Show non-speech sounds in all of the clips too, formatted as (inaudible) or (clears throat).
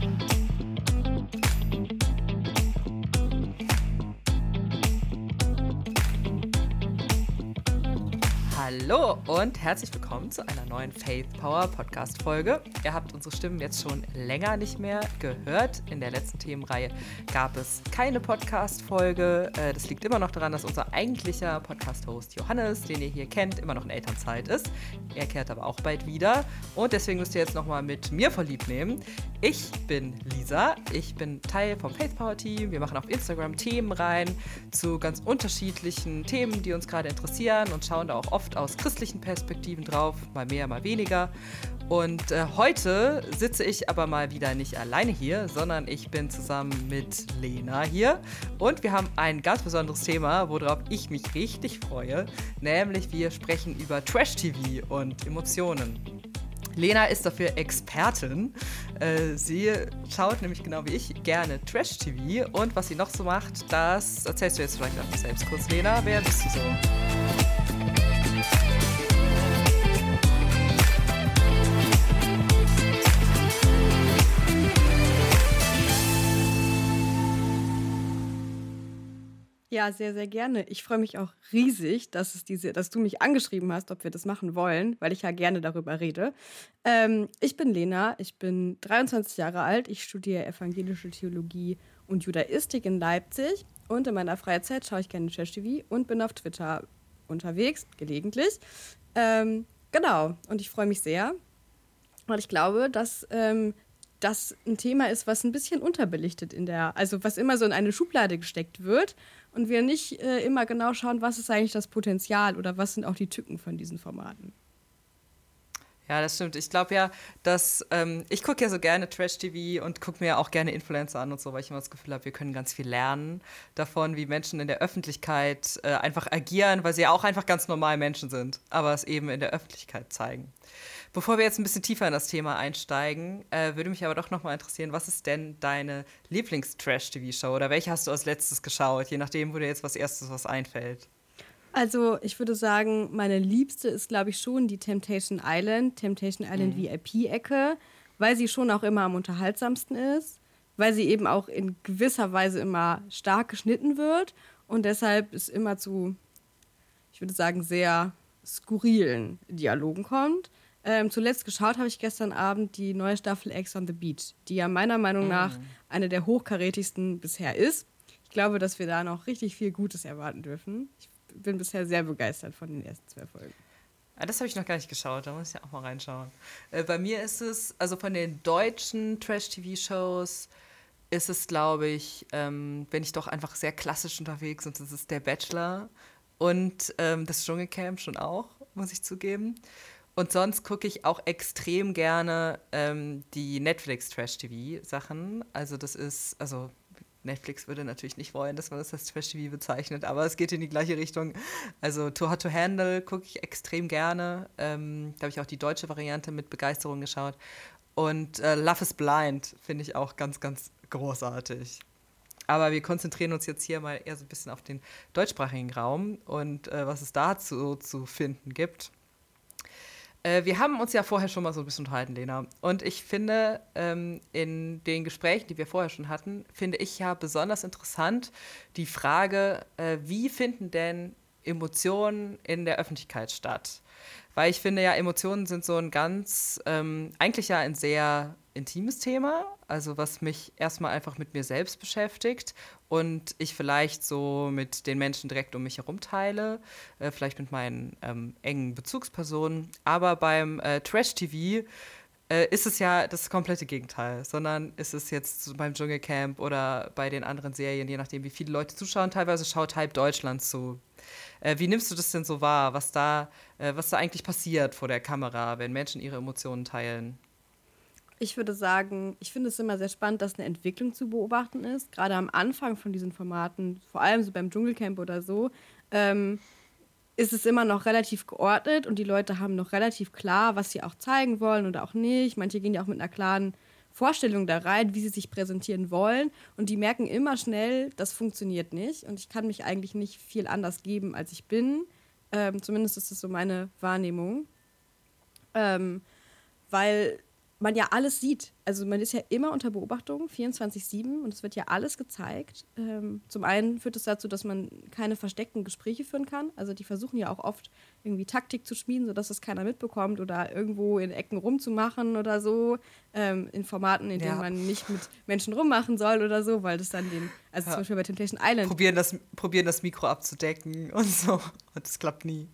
Thank you. Hallo und herzlich willkommen zu einer neuen Faith Power Podcast Folge. Ihr habt unsere Stimmen jetzt schon länger nicht mehr gehört. In der letzten Themenreihe gab es keine Podcast Folge. Äh, das liegt immer noch daran, dass unser eigentlicher Podcast Host Johannes, den ihr hier kennt, immer noch in Elternzeit ist. Er kehrt aber auch bald wieder und deswegen müsst ihr jetzt nochmal mit mir verliebt nehmen. Ich bin Lisa, ich bin Teil vom Faith Power Team. Wir machen auf Instagram Themen rein zu ganz unterschiedlichen Themen, die uns gerade interessieren und schauen da auch oft aus christlichen Perspektiven drauf, mal mehr, mal weniger. Und äh, heute sitze ich aber mal wieder nicht alleine hier, sondern ich bin zusammen mit Lena hier. Und wir haben ein ganz besonderes Thema, worauf ich mich richtig freue. Nämlich wir sprechen über Trash-TV und Emotionen. Lena ist dafür Expertin. Äh, sie schaut nämlich genau wie ich gerne Trash-TV. Und was sie noch so macht, das erzählst du jetzt vielleicht einfach selbst kurz, Lena. Wer bist du so? Ja, sehr, sehr gerne. Ich freue mich auch riesig, dass, es diese, dass du mich angeschrieben hast, ob wir das machen wollen, weil ich ja gerne darüber rede. Ähm, ich bin Lena, ich bin 23 Jahre alt, ich studiere evangelische Theologie und Judaistik in Leipzig und in meiner Freizeit schaue ich gerne Trash TV und bin auf Twitter unterwegs, gelegentlich. Ähm, genau, und ich freue mich sehr, weil ich glaube, dass ähm, das ein Thema ist, was ein bisschen unterbelichtet in der, also was immer so in eine Schublade gesteckt wird und wir nicht äh, immer genau schauen, was ist eigentlich das Potenzial oder was sind auch die Tücken von diesen Formaten. Ja, das stimmt. Ich glaube ja, dass ähm, ich gucke ja so gerne Trash-TV und gucke mir auch gerne Influencer an und so, weil ich immer das Gefühl habe, wir können ganz viel lernen davon, wie Menschen in der Öffentlichkeit äh, einfach agieren, weil sie ja auch einfach ganz normal Menschen sind, aber es eben in der Öffentlichkeit zeigen. Bevor wir jetzt ein bisschen tiefer in das Thema einsteigen, äh, würde mich aber doch noch mal interessieren, was ist denn deine Lieblings-Trash-TV-Show oder welche hast du als letztes geschaut, je nachdem, wo dir jetzt was erstes was einfällt? Also, ich würde sagen, meine liebste ist, glaube ich, schon die Temptation Island, Temptation Island mhm. VIP-Ecke, weil sie schon auch immer am unterhaltsamsten ist, weil sie eben auch in gewisser Weise immer stark geschnitten wird und deshalb es immer zu, ich würde sagen, sehr skurrilen Dialogen kommt. Ähm, zuletzt geschaut habe ich gestern Abend die neue Staffel Ex on the Beach, die ja meiner Meinung nach mm. eine der hochkarätigsten bisher ist. Ich glaube, dass wir da noch richtig viel Gutes erwarten dürfen. Ich bin bisher sehr begeistert von den ersten zwei Folgen. Ah, das habe ich noch gar nicht geschaut, da muss ich ja auch mal reinschauen. Äh, bei mir ist es, also von den deutschen Trash-TV-Shows, ist es, glaube ich, ähm, bin ich doch einfach sehr klassisch unterwegs und das ist der Bachelor und ähm, das Dschungelcamp schon auch, muss ich zugeben. Und sonst gucke ich auch extrem gerne ähm, die Netflix-Trash-TV-Sachen. Also das ist, also Netflix würde natürlich nicht wollen, dass man das als Trash-TV bezeichnet, aber es geht in die gleiche Richtung. Also Too Hot to Handle gucke ich extrem gerne. Ähm, da habe ich auch die deutsche Variante mit Begeisterung geschaut. Und äh, Love is Blind finde ich auch ganz, ganz großartig. Aber wir konzentrieren uns jetzt hier mal eher so ein bisschen auf den deutschsprachigen Raum und äh, was es dazu zu finden gibt. Äh, wir haben uns ja vorher schon mal so ein bisschen unterhalten, Lena. Und ich finde, ähm, in den Gesprächen, die wir vorher schon hatten, finde ich ja besonders interessant die Frage, äh, wie finden denn Emotionen in der Öffentlichkeit statt? Weil ich finde ja, Emotionen sind so ein ganz, ähm, eigentlich ja ein sehr intimes Thema, also was mich erstmal einfach mit mir selbst beschäftigt und ich vielleicht so mit den Menschen direkt um mich herum teile, äh, vielleicht mit meinen ähm, engen Bezugspersonen. Aber beim äh, Trash-TV äh, ist es ja das komplette Gegenteil, sondern ist es jetzt beim Dschungelcamp oder bei den anderen Serien, je nachdem, wie viele Leute zuschauen, teilweise schaut halb Deutschland zu. Äh, wie nimmst du das denn so wahr, was da, äh, was da eigentlich passiert vor der Kamera, wenn Menschen ihre Emotionen teilen? Ich würde sagen, ich finde es immer sehr spannend, dass eine Entwicklung zu beobachten ist. Gerade am Anfang von diesen Formaten, vor allem so beim Dschungelcamp oder so, ähm, ist es immer noch relativ geordnet und die Leute haben noch relativ klar, was sie auch zeigen wollen oder auch nicht. Manche gehen ja auch mit einer klaren Vorstellung da rein, wie sie sich präsentieren wollen. Und die merken immer schnell, das funktioniert nicht. Und ich kann mich eigentlich nicht viel anders geben, als ich bin. Ähm, zumindest ist das so meine Wahrnehmung. Ähm, weil man ja alles sieht. Also man ist ja immer unter Beobachtung, 24-7 und es wird ja alles gezeigt. Ähm, zum einen führt es dazu, dass man keine versteckten Gespräche führen kann. Also die versuchen ja auch oft irgendwie Taktik zu schmieden, sodass das keiner mitbekommt oder irgendwo in Ecken rumzumachen oder so. Ähm, in Formaten, in denen ja. man nicht mit Menschen rummachen soll oder so, weil das dann den, also ja. zum Beispiel bei Temptation Island. Probieren das, probieren das Mikro abzudecken (laughs) und so. Und es klappt nie.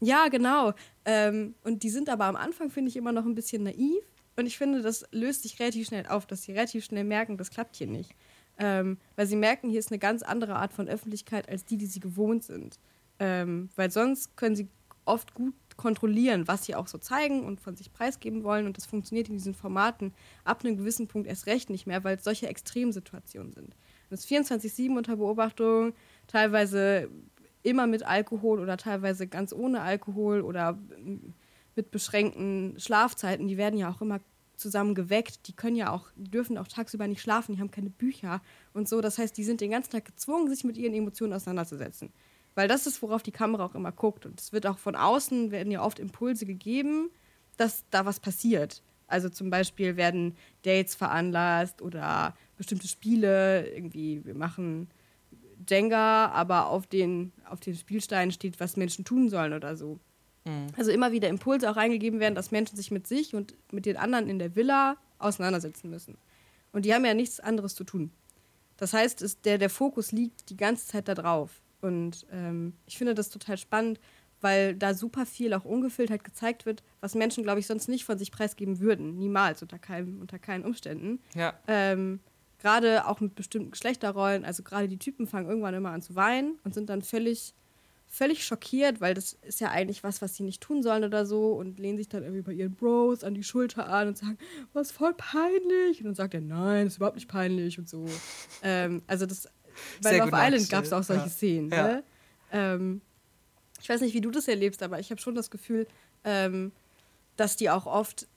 Ja, genau. Ähm, und die sind aber am Anfang, finde ich, immer noch ein bisschen naiv und ich finde, das löst sich relativ schnell auf, dass sie relativ schnell merken, das klappt hier nicht. Ähm, weil sie merken, hier ist eine ganz andere Art von Öffentlichkeit als die, die sie gewohnt sind. Ähm, weil sonst können sie oft gut kontrollieren, was sie auch so zeigen und von sich preisgeben wollen. Und das funktioniert in diesen Formaten ab einem gewissen Punkt erst recht nicht mehr, weil es solche Extremsituationen sind. Das ist 24-7 unter Beobachtung, teilweise immer mit Alkohol oder teilweise ganz ohne Alkohol oder mit beschränkten Schlafzeiten, die werden ja auch immer zusammen geweckt, die können ja auch, dürfen auch tagsüber nicht schlafen, die haben keine Bücher und so. Das heißt, die sind den ganzen Tag gezwungen, sich mit ihren Emotionen auseinanderzusetzen. Weil das ist, worauf die Kamera auch immer guckt. Und es wird auch von außen, werden ja oft Impulse gegeben, dass da was passiert. Also zum Beispiel werden Dates veranlasst oder bestimmte Spiele, irgendwie, wir machen Jenga, aber auf den, auf den Spielsteinen steht, was Menschen tun sollen oder so. Mhm. Also immer wieder Impulse auch reingegeben werden, dass Menschen sich mit sich und mit den anderen in der Villa auseinandersetzen müssen. Und die haben ja nichts anderes zu tun. Das heißt, es, der, der Fokus liegt die ganze Zeit da drauf. Und ähm, ich finde das total spannend, weil da super viel auch ungefiltert gezeigt wird, was Menschen, glaube ich, sonst nicht von sich preisgeben würden. Niemals, unter, keinem, unter keinen Umständen. Ja. Ähm, gerade auch mit bestimmten Geschlechterrollen, also gerade die Typen fangen irgendwann immer an zu weinen und sind dann völlig völlig schockiert, weil das ist ja eigentlich was, was sie nicht tun sollen oder so und lehnen sich dann irgendwie bei ihren Bros an die Schulter an und sagen, was voll peinlich. Und dann sagt er, nein, ist überhaupt nicht peinlich und so. ähm, also das, bei Love Island gab es auch solche ja. Szenen. Ja. Ne? Ähm, ich weiß nicht, wie du das erlebst, aber ich habe schon das Gefühl, ähm, dass die auch oft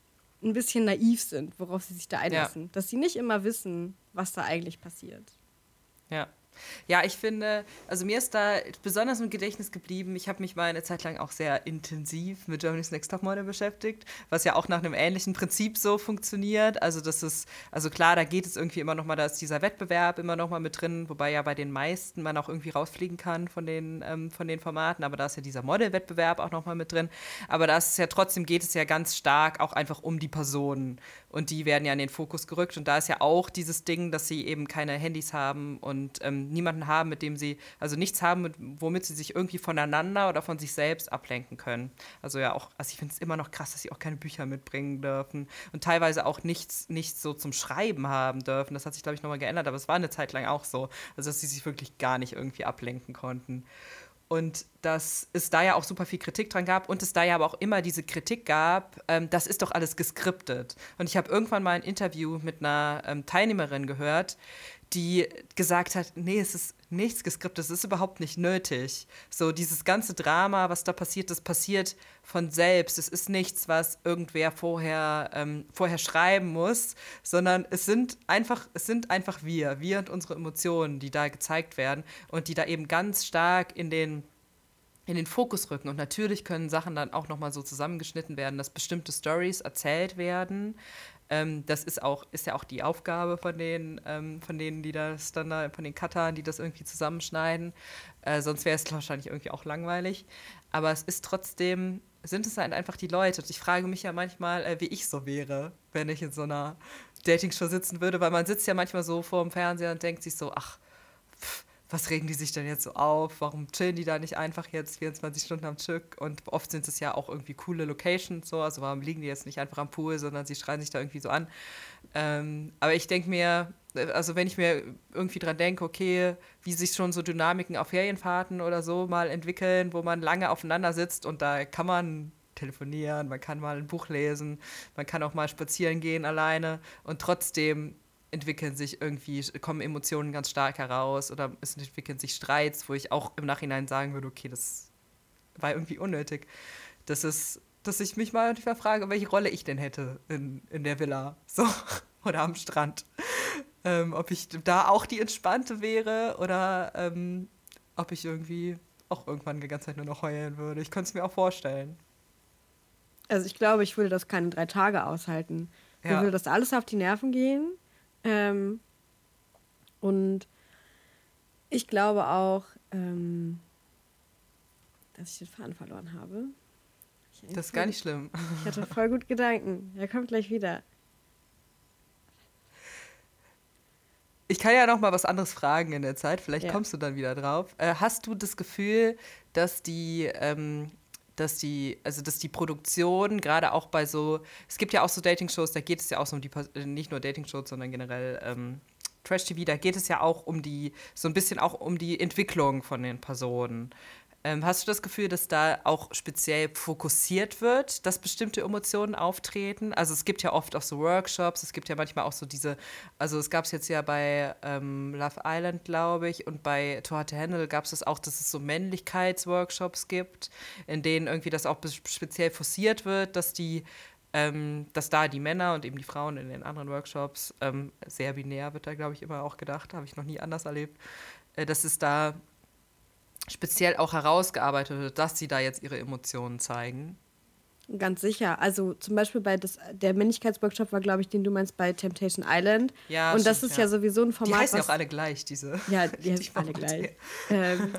ein bisschen naiv sind, worauf sie sich da einlassen. Ja. Dass sie nicht immer wissen, was da eigentlich passiert. Ja. Ja, ich finde, also mir ist da besonders im Gedächtnis geblieben, ich habe mich mal eine Zeit lang auch sehr intensiv mit Germany's Next Topmodel beschäftigt, was ja auch nach einem ähnlichen Prinzip so funktioniert. Also das ist, also klar, da geht es irgendwie immer noch mal, da ist dieser Wettbewerb immer noch mal mit drin, wobei ja bei den meisten man auch irgendwie rausfliegen kann von den, ähm, von den Formaten, aber da ist ja dieser Model-Wettbewerb auch noch mal mit drin. Aber da ist ja trotzdem geht es ja ganz stark auch einfach um die Personen und die werden ja in den Fokus gerückt und da ist ja auch dieses Ding, dass sie eben keine Handys haben und ähm, niemanden haben, mit dem sie, also nichts haben, mit, womit sie sich irgendwie voneinander oder von sich selbst ablenken können. Also ja auch, also ich finde es immer noch krass, dass sie auch keine Bücher mitbringen dürfen und teilweise auch nichts, nichts so zum Schreiben haben dürfen. Das hat sich, glaube ich, nochmal geändert, aber es war eine Zeit lang auch so. Also dass sie sich wirklich gar nicht irgendwie ablenken konnten. Und dass es da ja auch super viel Kritik dran gab und es da ja aber auch immer diese Kritik gab, ähm, das ist doch alles geskriptet. Und ich habe irgendwann mal ein Interview mit einer ähm, Teilnehmerin gehört, die gesagt hat, nee, es ist nichts geskriptet, es ist überhaupt nicht nötig. So dieses ganze Drama, was da passiert, das passiert von selbst. Es ist nichts, was irgendwer vorher, ähm, vorher schreiben muss, sondern es sind einfach, es sind einfach wir, wir und unsere Emotionen, die da gezeigt werden und die da eben ganz stark in den in den Fokus rücken. Und natürlich können Sachen dann auch nochmal so zusammengeschnitten werden, dass bestimmte Stories erzählt werden, ähm, das ist auch, ist ja auch die Aufgabe von den, ähm, von denen, die das dann da, von den Cuttern, die das irgendwie zusammenschneiden. Äh, sonst wäre es wahrscheinlich irgendwie auch langweilig. Aber es ist trotzdem, sind es halt einfach die Leute. Ich frage mich ja manchmal, äh, wie ich so wäre, wenn ich in so einer Dating-Show sitzen würde, weil man sitzt ja manchmal so vor dem Fernseher und denkt sich so, ach, was regen die sich denn jetzt so auf? Warum chillen die da nicht einfach jetzt 24 Stunden am Stück? Und oft sind es ja auch irgendwie coole Locations, so. Also warum liegen die jetzt nicht einfach am Pool, sondern sie schreien sich da irgendwie so an? Ähm, aber ich denke mir, also wenn ich mir irgendwie dran denke, okay, wie sich schon so Dynamiken auf Ferienfahrten oder so mal entwickeln, wo man lange aufeinander sitzt und da kann man telefonieren, man kann mal ein Buch lesen, man kann auch mal spazieren gehen alleine und trotzdem entwickeln sich irgendwie, kommen Emotionen ganz stark heraus oder es entwickeln sich Streits, wo ich auch im Nachhinein sagen würde, okay, das war irgendwie unnötig. Das ist, dass ich mich mal frage, welche Rolle ich denn hätte in, in der Villa so (laughs) oder am Strand. Ähm, ob ich da auch die Entspannte wäre oder ähm, ob ich irgendwie auch irgendwann die ganze Zeit nur noch heulen würde. Ich könnte es mir auch vorstellen. Also ich glaube, ich würde das keine drei Tage aushalten. Ja. Mir würde das alles auf die Nerven gehen. Ähm, und ich glaube auch, ähm, dass ich den Faden verloren habe. Das ist gar nicht schlimm. Ich hatte voll gut Gedanken. Er kommt gleich wieder. Ich kann ja noch mal was anderes fragen in der Zeit. Vielleicht ja. kommst du dann wieder drauf. Äh, hast du das Gefühl, dass die, ähm, dass die, also dass die Produktion gerade auch bei so, es gibt ja auch so Dating-Shows, da geht es ja auch so um die, äh, nicht nur Dating-Shows, sondern generell ähm, Trash-TV, da geht es ja auch um die, so ein bisschen auch um die Entwicklung von den Personen. Ähm, hast du das Gefühl, dass da auch speziell fokussiert wird, dass bestimmte Emotionen auftreten? Also es gibt ja oft auch so Workshops, es gibt ja manchmal auch so diese, also es gab es jetzt ja bei ähm, Love Island, glaube ich, und bei To Hard to Handle gab es das auch, dass es so Männlichkeitsworkshops gibt, in denen irgendwie das auch speziell forciert wird, dass die ähm, dass da die Männer und eben die Frauen in den anderen Workshops, ähm, sehr binär wird da, glaube ich, immer auch gedacht, habe ich noch nie anders erlebt, äh, dass es da speziell auch herausgearbeitet wird, dass sie da jetzt ihre Emotionen zeigen. Ganz sicher. Also zum Beispiel bei das, der Männlichkeitsworkshop war, glaube ich, den du meinst bei Temptation Island. Ja, und das stimmt, ist ja. ja. sowieso ein Format. Die heißen ja auch alle gleich, diese. (laughs) Ja, die (laughs) heißen alle gleich. Ähm,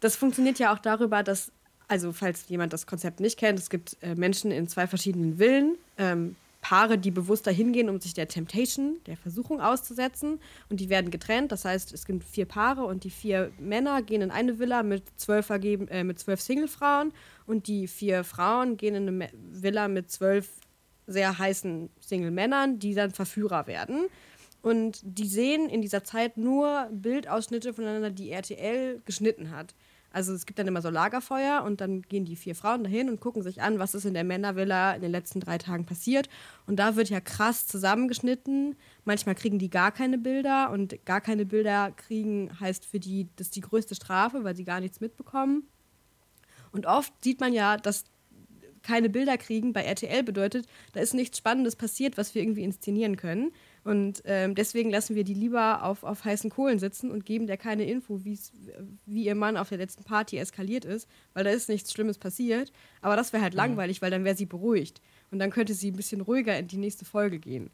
das funktioniert ja auch darüber, dass, also falls jemand das Konzept nicht kennt, es gibt äh, Menschen in zwei verschiedenen Villen. Ähm, Paare, die bewusst dahin gehen, um sich der Temptation, der Versuchung auszusetzen. Und die werden getrennt. Das heißt, es gibt vier Paare und die vier Männer gehen in eine Villa mit zwölf, vergeben, äh, mit zwölf Single-Frauen. Und die vier Frauen gehen in eine Villa mit zwölf sehr heißen Single-Männern, die dann Verführer werden. Und die sehen in dieser Zeit nur Bildausschnitte voneinander, die RTL geschnitten hat. Also es gibt dann immer so Lagerfeuer und dann gehen die vier Frauen dahin und gucken sich an, was ist in der Männervilla in den letzten drei Tagen passiert. Und da wird ja krass zusammengeschnitten. Manchmal kriegen die gar keine Bilder und gar keine Bilder kriegen heißt für die, das ist die größte Strafe, weil sie gar nichts mitbekommen. Und oft sieht man ja, dass keine Bilder kriegen bei RTL bedeutet, da ist nichts Spannendes passiert, was wir irgendwie inszenieren können. Und ähm, deswegen lassen wir die lieber auf, auf heißen Kohlen sitzen und geben der keine Info, wie ihr Mann auf der letzten Party eskaliert ist, weil da ist nichts Schlimmes passiert. Aber das wäre halt mhm. langweilig, weil dann wäre sie beruhigt. Und dann könnte sie ein bisschen ruhiger in die nächste Folge gehen.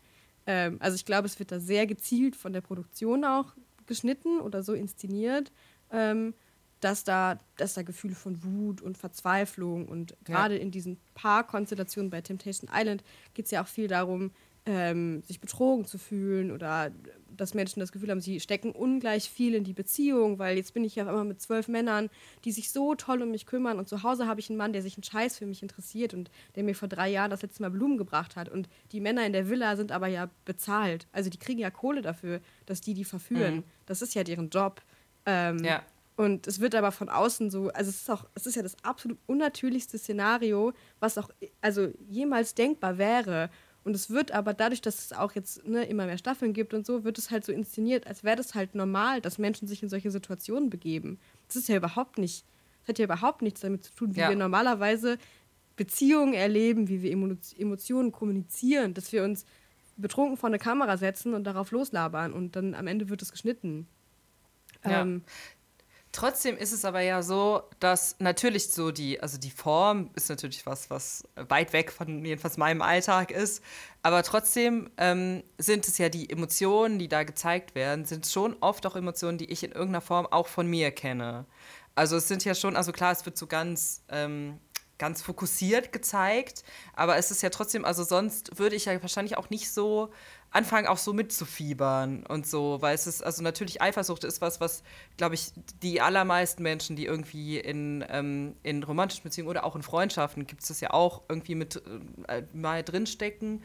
Ähm, also ich glaube, es wird da sehr gezielt von der Produktion auch geschnitten oder so inszeniert, ähm, dass, da, dass da Gefühle von Wut und Verzweiflung und gerade ja. in diesen Paarkonstellationen bei Temptation Island geht es ja auch viel darum, ähm, sich betrogen zu fühlen oder dass Menschen das Gefühl haben, sie stecken ungleich viel in die Beziehung, weil jetzt bin ich ja einmal mit zwölf Männern, die sich so toll um mich kümmern und zu Hause habe ich einen Mann, der sich einen Scheiß für mich interessiert und der mir vor drei Jahren das letzte Mal Blumen gebracht hat und die Männer in der Villa sind aber ja bezahlt, also die kriegen ja Kohle dafür, dass die die verführen. Mhm. Das ist ja deren Job. Ähm, ja. Und es wird aber von außen so, also es ist auch, es ist ja das absolut unnatürlichste Szenario, was auch also jemals denkbar wäre. Und es wird aber dadurch, dass es auch jetzt ne, immer mehr Staffeln gibt und so, wird es halt so inszeniert, als wäre das halt normal, dass Menschen sich in solche Situationen begeben. Das ist ja überhaupt nicht, das hat ja überhaupt nichts damit zu tun, wie ja. wir normalerweise Beziehungen erleben, wie wir Emotionen kommunizieren, dass wir uns betrunken vor eine Kamera setzen und darauf loslabern und dann am Ende wird es geschnitten. Ja. Ähm, Trotzdem ist es aber ja so, dass natürlich so die, also die Form ist natürlich was, was weit weg von jedenfalls meinem Alltag ist. Aber trotzdem ähm, sind es ja die Emotionen, die da gezeigt werden, sind schon oft auch Emotionen, die ich in irgendeiner Form auch von mir kenne. Also es sind ja schon, also klar, es wird so ganz ähm, ganz fokussiert gezeigt, aber es ist ja trotzdem, also sonst würde ich ja wahrscheinlich auch nicht so anfangen, auch so mitzufiebern und so, weil es ist, also natürlich Eifersucht ist was, was, glaube ich, die allermeisten Menschen, die irgendwie in, ähm, in romantischen Beziehungen oder auch in Freundschaften, gibt es das ja auch irgendwie mit äh, mal drinstecken,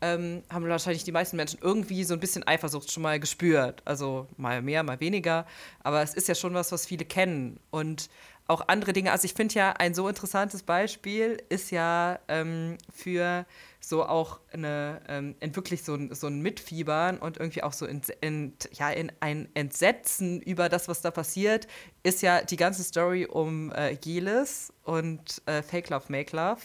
ähm, haben wahrscheinlich die meisten Menschen irgendwie so ein bisschen Eifersucht schon mal gespürt. Also mal mehr, mal weniger, aber es ist ja schon was, was viele kennen und auch andere Dinge. Also ich finde ja, ein so interessantes Beispiel ist ja ähm, für so auch eine, ähm, wirklich so ein, so ein Mitfiebern und irgendwie auch so in, in, ja, in ein Entsetzen über das, was da passiert, ist ja die ganze Story um äh, Jelis und äh, Fake Love, Make Love.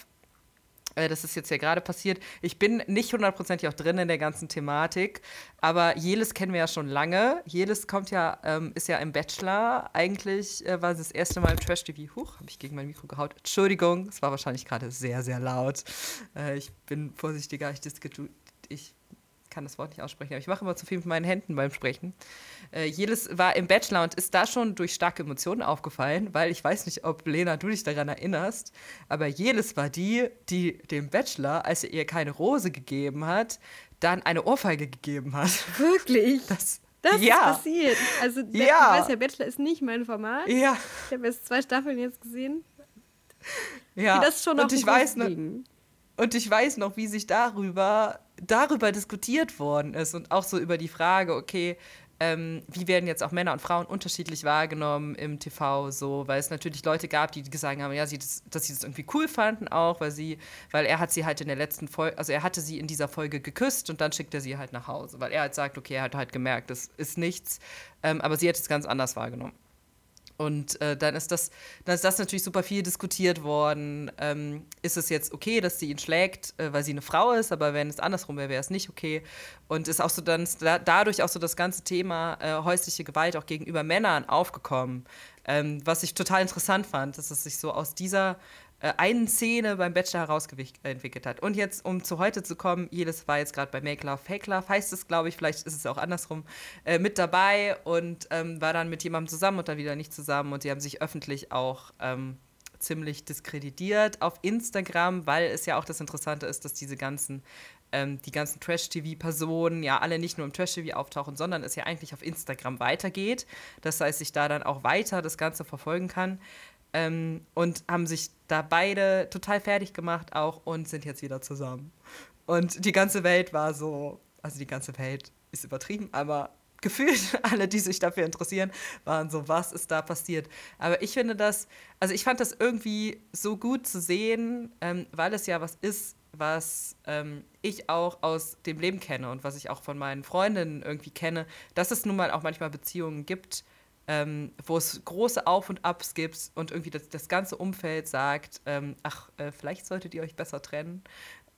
Äh, das ist jetzt ja gerade passiert. Ich bin nicht hundertprozentig auch drin in der ganzen Thematik, aber Jelis kennen wir ja schon lange. Jelis kommt ja, ähm, ist ja im Bachelor. Eigentlich äh, war sie das erste Mal im Trash-TV. Huch, habe ich gegen mein Mikro gehaut. Entschuldigung, es war wahrscheinlich gerade sehr, sehr laut. Äh, ich bin vorsichtiger, ich, ich kann das Wort nicht aussprechen, aber ich mache immer zu viel mit meinen Händen beim Sprechen. Äh, Jelis war im Bachelor und ist da schon durch starke Emotionen aufgefallen, weil ich weiß nicht, ob Lena, du dich daran erinnerst, aber Jelis war die, die dem Bachelor, als er ihr keine Rose gegeben hat, dann eine Ohrfeige gegeben hat. Wirklich? (laughs) Das, das ja. ist passiert. Also, der, Ja. du weißt ja, Bachelor ist nicht mein Format. ja, Ich habe jetzt zwei Staffeln jetzt gesehen. ja. Die das schon und ich weiß noch. Und ich weiß noch, wie sich darüber, darüber diskutiert worden ist und auch so über die Frage, okay, ähm, wie werden jetzt auch Männer und Frauen unterschiedlich wahrgenommen im TV, so, weil es natürlich Leute gab, die gesagt haben, ja, sie das, dass sie das irgendwie cool fanden auch, weil sie, weil er hat sie halt in der letzten Folge, also er hatte sie in dieser Folge geküsst und dann schickt er sie halt nach Hause, weil er halt sagt, okay, er hat halt gemerkt, das ist nichts, ähm, aber sie hat es ganz anders wahrgenommen. Und äh, dann, ist das, dann ist das natürlich super viel diskutiert worden. Ähm, ist es jetzt okay, dass sie ihn schlägt, äh, weil sie eine Frau ist, aber wenn es andersrum wäre, wäre es nicht okay. Und ist auch so dann da, dadurch auch so das ganze Thema äh, häusliche Gewalt auch gegenüber Männern aufgekommen. Ähm, was ich total interessant fand, dass es sich so aus dieser äh, einen Szene beim Bachelor herausentwickelt hat. Und jetzt, um zu heute zu kommen, jedes war jetzt gerade bei Make Love, Fake Love, heißt es, glaube ich, vielleicht ist es auch andersrum, äh, mit dabei und ähm, war dann mit jemandem zusammen und dann wieder nicht zusammen. Und die haben sich öffentlich auch ähm, ziemlich diskreditiert auf Instagram, weil es ja auch das Interessante ist, dass diese ganzen ähm, die ganzen Trash-TV-Personen ja alle nicht nur im Trash-TV auftauchen, sondern es ja eigentlich auf Instagram weitergeht. Das heißt, ich da dann auch weiter das Ganze verfolgen kann. Ähm, und haben sich da beide total fertig gemacht auch und sind jetzt wieder zusammen. Und die ganze Welt war so, also die ganze Welt ist übertrieben, aber gefühlt (laughs) alle, die sich dafür interessieren, waren so, was ist da passiert? Aber ich finde das, also ich fand das irgendwie so gut zu sehen, ähm, weil es ja was ist, was ähm, ich auch aus dem Leben kenne und was ich auch von meinen Freundinnen irgendwie kenne, dass es nun mal auch manchmal Beziehungen gibt, ähm, wo es große Auf und Abs gibt und irgendwie das, das ganze Umfeld sagt, ähm, ach, äh, vielleicht solltet ihr euch besser trennen.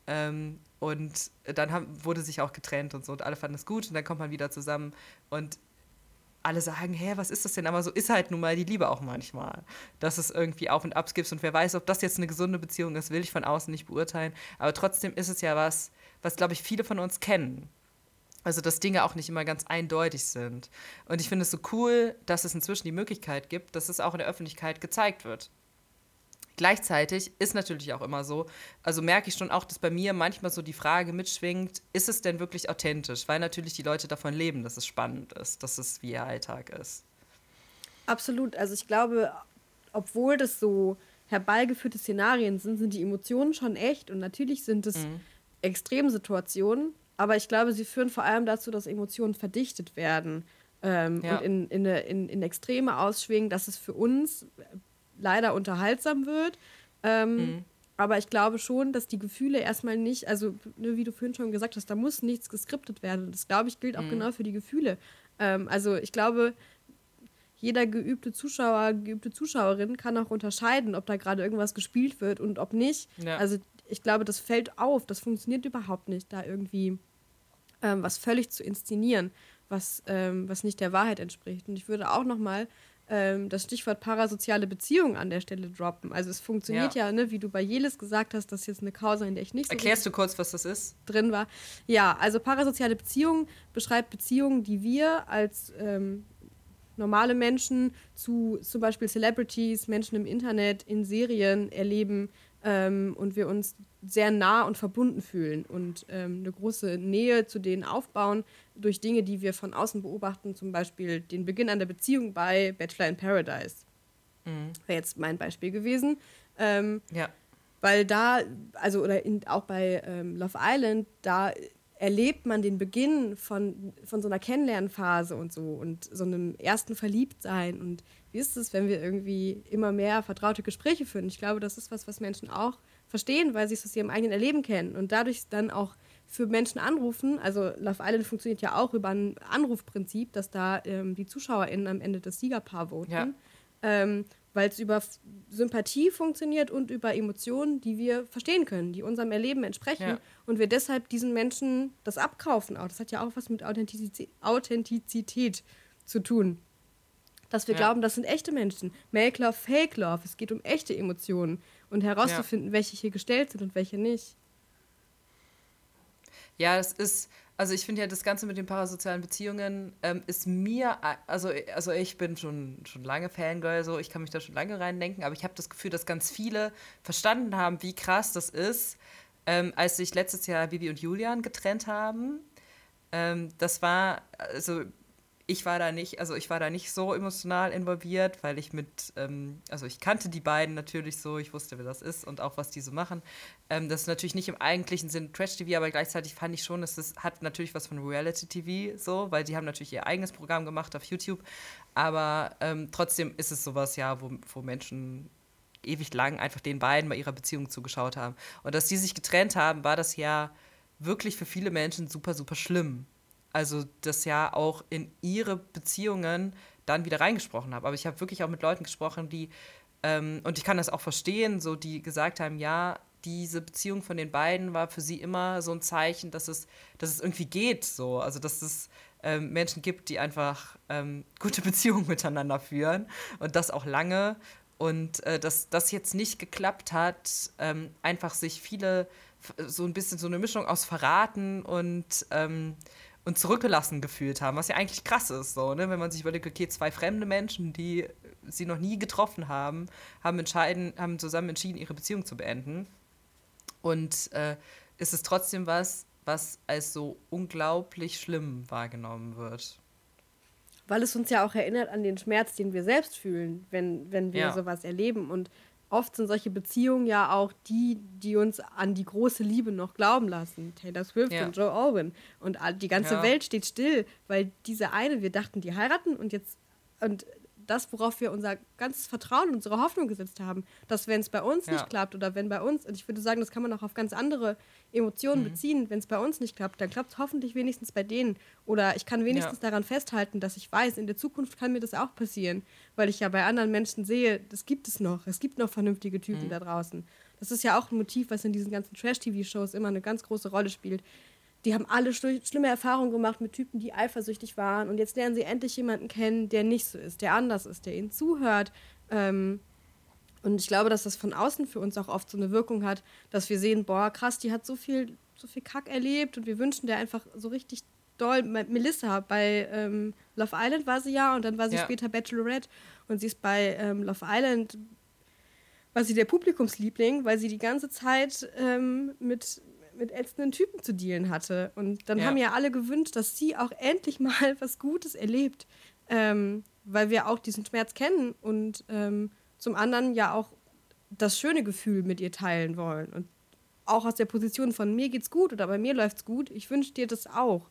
Ähm, und dann haben, wurde sich auch getrennt und so und alle fanden es gut und dann kommt man wieder zusammen und alle sagen, hä, was ist das denn? Aber so ist halt nun mal die Liebe auch manchmal. Dass es irgendwie Auf und Abs gibt und wer weiß, ob das jetzt eine gesunde Beziehung ist, will ich von außen nicht beurteilen. Aber trotzdem ist es ja was, was, glaube ich, viele von uns kennen. Also, dass Dinge auch nicht immer ganz eindeutig sind. Und ich finde es so cool, dass es inzwischen die Möglichkeit gibt, dass es auch in der Öffentlichkeit gezeigt wird. Gleichzeitig ist natürlich auch immer so, also merke ich schon auch, dass bei mir manchmal so die Frage mitschwingt, ist es denn wirklich authentisch? Weil natürlich die Leute davon leben, dass es spannend ist, dass es wie ihr Alltag ist. Absolut. Also ich glaube, obwohl das so herbeigeführte Szenarien sind, sind die Emotionen schon echt und natürlich sind es Mhm. Extremsituationen, aber ich glaube, sie führen vor allem dazu, dass Emotionen verdichtet werden ähm, Ja. und in, in, in, in Extreme ausschwingen, dass es für uns leider unterhaltsam wird. Ähm, Mhm. Aber ich glaube schon, dass die Gefühle erstmal nicht, also ne, wie du vorhin schon gesagt hast, da muss nichts geskriptet werden. Das, glaube ich, gilt auch Mhm. genau für die Gefühle. Ähm, also ich glaube, jeder geübte Zuschauer, geübte Zuschauerin kann auch unterscheiden, ob da gerade irgendwas gespielt wird und ob nicht. Ja. Also ich glaube, das fällt auf. Das funktioniert überhaupt nicht, da irgendwie ähm, was völlig zu inszenieren, was, ähm, was nicht der Wahrheit entspricht. Und ich würde auch noch mal ähm, das Stichwort parasoziale Beziehung an der Stelle droppen. Also es funktioniert ja, ne, wie du bei Jelis gesagt hast, das ist jetzt eine Causa, in der ich nicht so Erklärst du kurz, was das ist? drin war. Ja, also parasoziale Beziehung beschreibt Beziehungen, die wir als ähm, normale Menschen zu zum Beispiel Celebrities, Menschen im Internet, in Serien erleben ähm, und wir uns sehr nah und verbunden fühlen und ähm, eine große Nähe zu denen aufbauen durch Dinge, die wir von außen beobachten, zum Beispiel den Beginn einer Beziehung bei Bachelor in Paradise. Wäre jetzt mein Beispiel gewesen. Ähm, Ja. weil da, also oder in, auch bei ähm, Love Island, da erlebt man den Beginn von, von so einer Kennenlernphase und so und so einem ersten Verliebtsein. Und wie ist es, wenn wir irgendwie immer mehr vertraute Gespräche führen? Ich glaube, das ist was, was Menschen auch verstehen, weil sie es aus ihrem eigenen Erleben kennen und dadurch dann auch für Menschen anrufen. Also Love Island funktioniert ja auch über ein Anrufprinzip, dass da ähm, die ZuschauerInnen am Ende das Siegerpaar voten. Ja. Ähm, weil es über Sympathie funktioniert und über Emotionen, die wir verstehen können, die unserem Erleben entsprechen ja. und wir deshalb diesen Menschen das abkaufen. Auch das hat ja auch was mit Authentizität, Authentizität zu tun. Dass wir ja. glauben, das sind echte Menschen. Make Love, Fake Love. Es geht um echte Emotionen und herauszufinden, ja. welche hier gestellt sind und welche nicht. Ja, es ist, also ich finde ja, das Ganze mit den parasozialen Beziehungen ähm, ist mir, also, also ich bin schon, schon lange Fangirl, so ich kann mich da schon lange reindenken, aber ich habe das Gefühl, dass ganz viele verstanden haben, wie krass das ist, ähm, als sich letztes Jahr Bibi und Julian getrennt haben. Ähm, das war, also ich war da nicht, also ich war da nicht so emotional involviert, weil ich mit, ähm, also ich kannte die beiden natürlich so, ich wusste, wer das ist und auch, was die so machen. Ähm, das ist natürlich nicht im eigentlichen Sinn Trash-TV, aber gleichzeitig fand ich schon, dass das hat natürlich was von Reality-TV so, weil die haben natürlich ihr eigenes Programm gemacht auf YouTube, aber ähm, trotzdem ist es sowas, ja, wo, wo Menschen ewig lang einfach den beiden bei ihrer Beziehung zugeschaut haben. Und dass die sich getrennt haben, war das ja wirklich für viele Menschen super, super schlimm also das ja auch in ihre Beziehungen dann wieder reingesprochen habe. Aber ich habe wirklich auch mit Leuten gesprochen, die, ähm, und ich kann das auch verstehen, so die gesagt haben, ja, diese Beziehung von den beiden war für sie immer so ein Zeichen, dass es, dass es irgendwie geht, so. Also dass es ähm, Menschen gibt, die einfach ähm, gute (laughs) Beziehungen miteinander führen und das auch lange. Und äh, dass das jetzt nicht geklappt hat, ähm, einfach sich viele so ein bisschen so eine Mischung aus Verraten und ähm, und zurückgelassen gefühlt haben, was ja eigentlich krass ist, so, ne? wenn man sich überlegt, okay, zwei fremde Menschen, die sie noch nie getroffen haben, haben, entscheiden, haben zusammen entschieden, ihre Beziehung zu beenden. Und äh, ist es trotzdem was, was als so unglaublich schlimm wahrgenommen wird. Weil es uns ja auch erinnert an den Schmerz, den wir selbst fühlen, wenn, wenn wir ja. sowas erleben. Und oft sind solche Beziehungen ja auch die, die uns an die große Liebe noch glauben lassen. Taylor Swift ja. und Joe Owen. Und die ganze ja. Welt steht still, weil diese eine, wir dachten, die heiraten und jetzt, und das, worauf wir unser ganzes Vertrauen, unsere Hoffnung gesetzt haben, dass wenn es bei uns ja. nicht klappt oder wenn bei uns, und ich würde sagen, das kann man auch auf ganz andere Emotionen mhm. beziehen, wenn es bei uns nicht klappt, dann klappt es hoffentlich wenigstens bei denen. Oder ich kann wenigstens ja. daran festhalten, dass ich weiß, in der Zukunft kann mir das auch passieren, weil ich ja bei anderen Menschen sehe, das gibt es noch. Es gibt noch vernünftige Typen mhm. da draußen. Das ist ja auch ein Motiv, was in diesen ganzen Trash-TV-Shows immer eine ganz große Rolle spielt die haben alle schlimme Erfahrungen gemacht mit Typen, die eifersüchtig waren. Und jetzt lernen sie endlich jemanden kennen, der nicht so ist, der anders ist, der ihnen zuhört. Ähm, und ich glaube, dass das von außen für uns auch oft so eine Wirkung hat, dass wir sehen, boah, krass, die hat so viel, so viel Kack erlebt und wir wünschen der einfach so richtig doll. Melissa bei ähm, Love Island war sie ja und dann war sie ja. später Bachelorette und sie ist bei ähm, Love Island war sie der Publikumsliebling, weil sie die ganze Zeit ähm, mit mit ätzenden Typen zu dealen hatte. Und dann ja. haben ja alle gewünscht, dass sie auch endlich (laughs) mal was Gutes erlebt, ähm, weil wir auch diesen Schmerz kennen und ähm, zum anderen ja auch das schöne Gefühl mit ihr teilen wollen. Und auch aus der Position von mir geht's gut oder bei mir läuft's gut, ich wünsche dir das auch.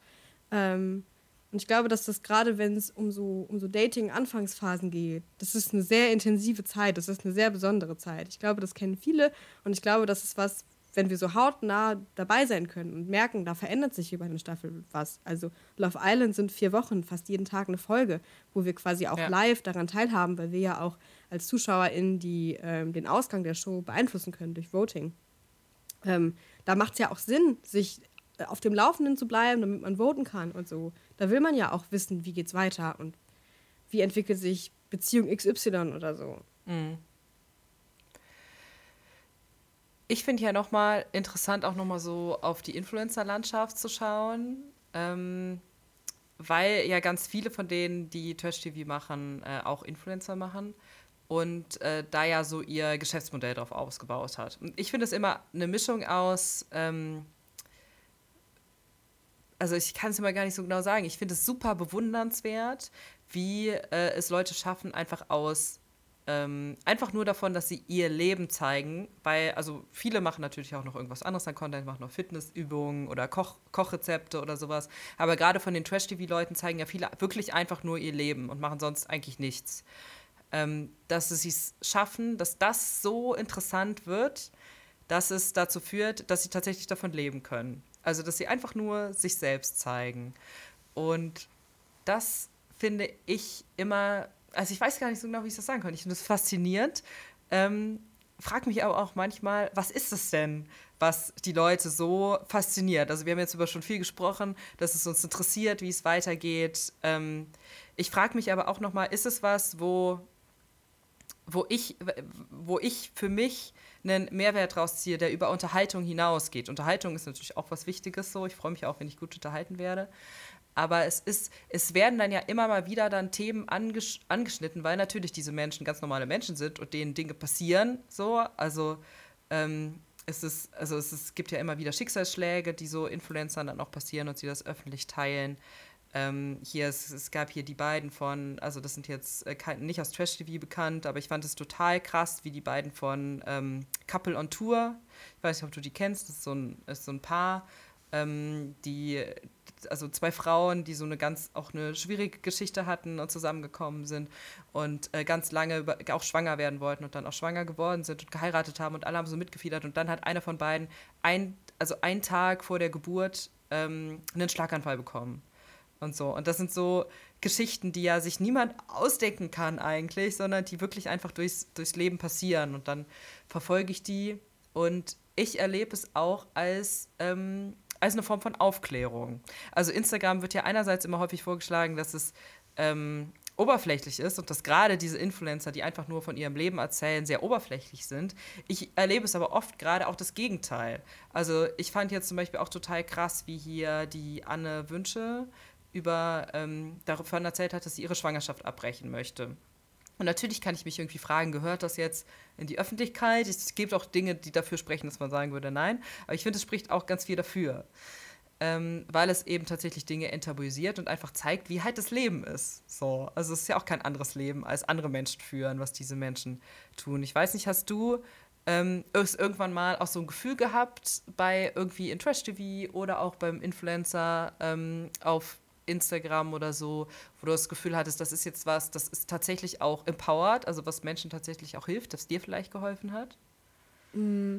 Ähm, und ich glaube, dass das gerade, wenn es um so, um so Dating-Anfangsphasen geht, das ist eine sehr intensive Zeit, das ist eine sehr besondere Zeit. Ich glaube, das kennen viele und ich glaube, das ist was, wenn wir so hautnah dabei sein können und merken, da verändert sich über eine Staffel was. Also Love Island sind vier Wochen, fast jeden Tag eine Folge, wo wir quasi auch ja. live daran teilhaben, weil wir ja auch als ZuschauerInnen die, ähm, den Ausgang der Show beeinflussen können durch Voting. Ähm, da macht es ja auch Sinn, sich äh, auf dem Laufenden zu bleiben, damit man voten kann und so. Da will man ja auch wissen, wie geht's weiter und wie entwickelt sich Beziehung XY oder so. Mhm. Ich finde ja nochmal interessant, auch nochmal so auf die Influencer-Landschaft zu schauen. Ähm, weil ja ganz viele von denen, die Trash-TV machen, äh, auch Influencer machen und äh, da ja so ihr Geschäftsmodell drauf ausgebaut hat. Und ich finde es immer eine Mischung aus, ähm, also ich kann es immer gar nicht so genau sagen, ich finde es super bewundernswert, wie äh, es Leute schaffen, einfach aus ähm, einfach nur davon, dass sie ihr Leben zeigen, weil, also viele machen natürlich auch noch irgendwas anderes an Content, machen noch Fitnessübungen oder Koch Kochrezepte oder sowas. Aber gerade von den Trash-TV-Leuten zeigen ja viele wirklich einfach nur ihr Leben und machen sonst eigentlich nichts. Ähm, dass sie es schaffen, dass das so interessant wird, dass es dazu führt, dass sie tatsächlich davon leben können. Also, dass sie einfach nur sich selbst zeigen. Und das finde ich immer also ich weiß gar nicht so genau, wie ich das sagen kann. Ich finde das faszinierend. Ähm, frag mich aber auch manchmal, was ist es denn, was die Leute so fasziniert? Also wir haben jetzt über schon viel gesprochen, dass es uns interessiert, wie es weitergeht. Ähm, ich frage mich aber auch noch mal, ist es was, wo, wo, ich, wo ich für mich einen Mehrwert rausziehe, der über Unterhaltung hinausgeht? Unterhaltung ist natürlich auch was Wichtiges so. Ich freue mich auch, wenn ich gut unterhalten werde. Aber es ist, es werden dann ja immer mal wieder dann Themen angesch angeschnitten, weil natürlich diese Menschen ganz normale Menschen sind und denen Dinge passieren. So, also ähm, es ist, also es ist, gibt ja immer wieder Schicksalsschläge, die so Influencern dann auch passieren und sie das öffentlich teilen. Ähm, hier, es, es, gab hier die beiden von, also das sind jetzt äh, nicht aus Trash TV bekannt, aber ich fand es total krass, wie die beiden von ähm, Couple on Tour, ich weiß nicht, ob du die kennst, das ist so ein, ist so ein Paar, ähm, die also zwei Frauen, die so eine ganz, auch eine schwierige Geschichte hatten und zusammengekommen sind und äh, ganz lange über, auch schwanger werden wollten und dann auch schwanger geworden sind und geheiratet haben und alle haben so mitgefiedert und dann hat einer von beiden ein, also einen Tag vor der Geburt ähm, einen Schlaganfall bekommen und so. Und das sind so Geschichten, die ja sich niemand ausdenken kann eigentlich, sondern die wirklich einfach durchs, durchs Leben passieren. Und dann verfolge ich die und ich erlebe es auch als ähm, als eine Form von Aufklärung. Also Instagram wird ja einerseits immer häufig vorgeschlagen, dass es ähm, oberflächlich ist und dass gerade diese Influencer, die einfach nur von ihrem Leben erzählen, sehr oberflächlich sind. Ich erlebe es aber oft gerade auch das Gegenteil. Also ich fand jetzt zum Beispiel auch total krass, wie hier die Anne Wünsche über ähm, davon erzählt hat, dass sie ihre Schwangerschaft abbrechen möchte. Und natürlich kann ich mich irgendwie fragen, gehört das jetzt in die Öffentlichkeit? Es gibt auch Dinge, die dafür sprechen, dass man sagen würde, nein. Aber ich finde, es spricht auch ganz viel dafür. Ähm, weil es eben tatsächlich Dinge enttabuisiert und einfach zeigt, wie halt das Leben ist. So. Also es ist ja auch kein anderes Leben, als andere Menschen führen, was diese Menschen tun. Ich weiß nicht, hast du ähm, irgendwann mal auch so ein Gefühl gehabt bei irgendwie in Trash TV oder auch beim Influencer ähm, auf Instagram oder so, wo du das Gefühl hattest, das ist jetzt was, das ist tatsächlich auch empowered, also was Menschen tatsächlich auch hilft, das dir vielleicht geholfen hat? Mm,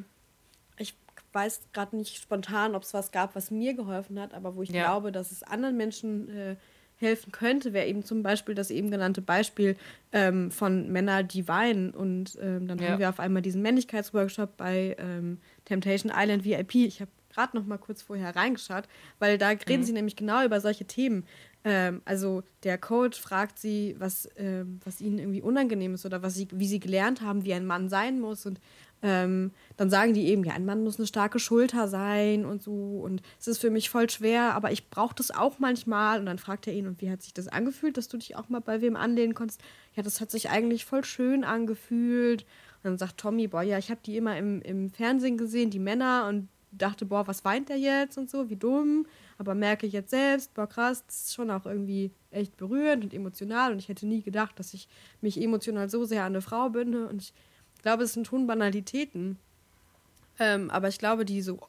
ich weiß gerade nicht spontan, ob es was gab, was mir geholfen hat, aber wo ich ja. glaube, dass es anderen Menschen äh, helfen könnte, wäre eben zum Beispiel das eben genannte Beispiel ähm, von Männern, die weinen. Und ähm, dann ja. haben wir auf einmal diesen Männlichkeitsworkshop bei ähm, Temptation Island VIP. Ich habe gerade noch mal kurz vorher reingeschaut, weil da reden mhm. sie nämlich genau über solche Themen. Ähm, also der Coach fragt sie, was, ähm, was ihnen irgendwie unangenehm ist oder was sie, wie sie gelernt haben, wie ein Mann sein muss. Und ähm, dann sagen die eben, ja, ein Mann muss eine starke Schulter sein und so. Und es ist für mich voll schwer, aber ich brauche das auch manchmal. Und dann fragt er ihn, und wie hat sich das angefühlt, dass du dich auch mal bei wem anlehnen konntest? Ja, das hat sich eigentlich voll schön angefühlt. Und dann sagt Tommy, boah, ja, ich habe die immer im, im Fernsehen gesehen, die Männer, und dachte, boah, was weint der jetzt und so, wie dumm. Aber merke ich jetzt selbst, boah, krass, das ist schon auch irgendwie echt berührend und emotional. Und ich hätte nie gedacht, dass ich mich emotional so sehr an eine Frau binde. Und ich glaube, es sind schon Banalitäten. Ähm, aber ich glaube, die so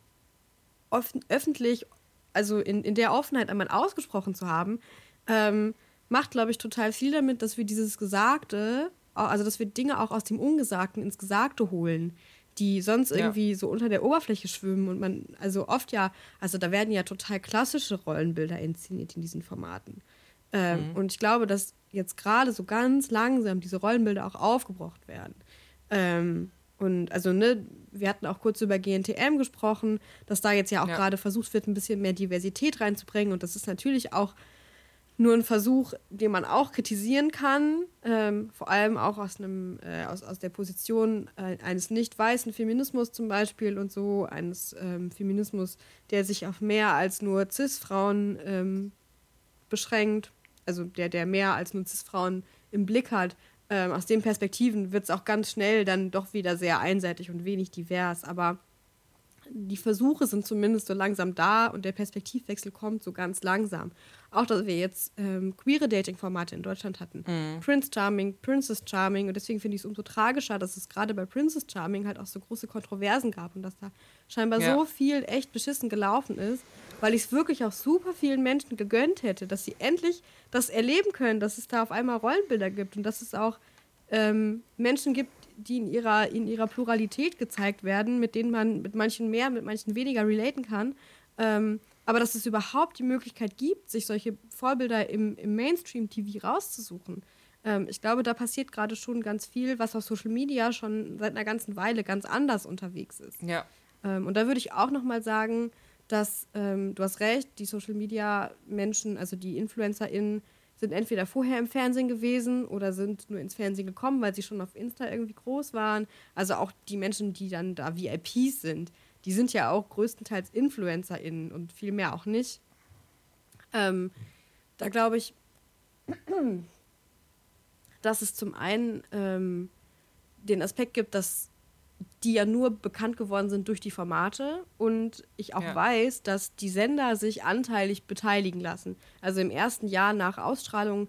öffentlich, also in, in der Offenheit einmal ausgesprochen zu haben, ähm, macht, glaube ich, total viel damit, dass wir dieses Gesagte, also dass wir Dinge auch aus dem Ungesagten ins Gesagte holen die sonst irgendwie ja. so unter der Oberfläche schwimmen und man, also oft ja, also da werden ja total klassische Rollenbilder inszeniert in diesen Formaten. Ähm, mhm. Und ich glaube, dass jetzt gerade so ganz langsam diese Rollenbilder auch aufgebrochen werden. Ähm, und also, ne, wir hatten auch kurz über GNTM gesprochen, dass da jetzt ja auch ja. gerade versucht wird, ein bisschen mehr Diversität reinzubringen. Und das ist natürlich auch nur ein Versuch, den man auch kritisieren kann, ähm, vor allem auch aus, einem, äh, aus, aus der Position äh, eines nicht weißen Feminismus zum Beispiel und so, eines ähm, Feminismus, der sich auf mehr als nur CIS-Frauen ähm, beschränkt, also der, der mehr als nur CIS-Frauen im Blick hat. Ähm, aus den Perspektiven wird es auch ganz schnell dann doch wieder sehr einseitig und wenig divers, aber die Versuche sind zumindest so langsam da und der Perspektivwechsel kommt so ganz langsam. Auch, dass wir jetzt ähm, queere Dating-Formate in Deutschland hatten. Mhm. Prince Charming, Princess Charming. Und deswegen finde ich es umso tragischer, dass es gerade bei Princess Charming halt auch so große Kontroversen gab und dass da scheinbar ja. so viel echt beschissen gelaufen ist, weil ich es wirklich auch super vielen Menschen gegönnt hätte, dass sie endlich das erleben können, dass es da auf einmal Rollenbilder gibt und dass es auch ähm, Menschen gibt, die in ihrer, in ihrer Pluralität gezeigt werden, mit denen man mit manchen mehr, mit manchen weniger relaten kann. Ähm, aber dass es überhaupt die Möglichkeit gibt, sich solche Vorbilder im, im Mainstream-TV rauszusuchen. Ähm, ich glaube, da passiert gerade schon ganz viel, was auf Social Media schon seit einer ganzen Weile ganz anders unterwegs ist. Ja. Ähm, und da würde ich auch noch mal sagen, dass ähm, du hast recht, die Social Media Menschen, also die InfluencerInnen, sind entweder vorher im Fernsehen gewesen oder sind nur ins Fernsehen gekommen, weil sie schon auf Insta irgendwie groß waren. Also auch die Menschen, die dann da VIPs sind, die sind ja auch größtenteils InfluencerInnen und viel mehr auch nicht. Ähm, da glaube ich, (clears throat) dass es zum einen ähm, den Aspekt gibt, dass die ja nur bekannt geworden sind durch die Formate und ich auch ja. weiß, dass die Sender sich anteilig beteiligen lassen. Also im ersten Jahr nach Ausstrahlung,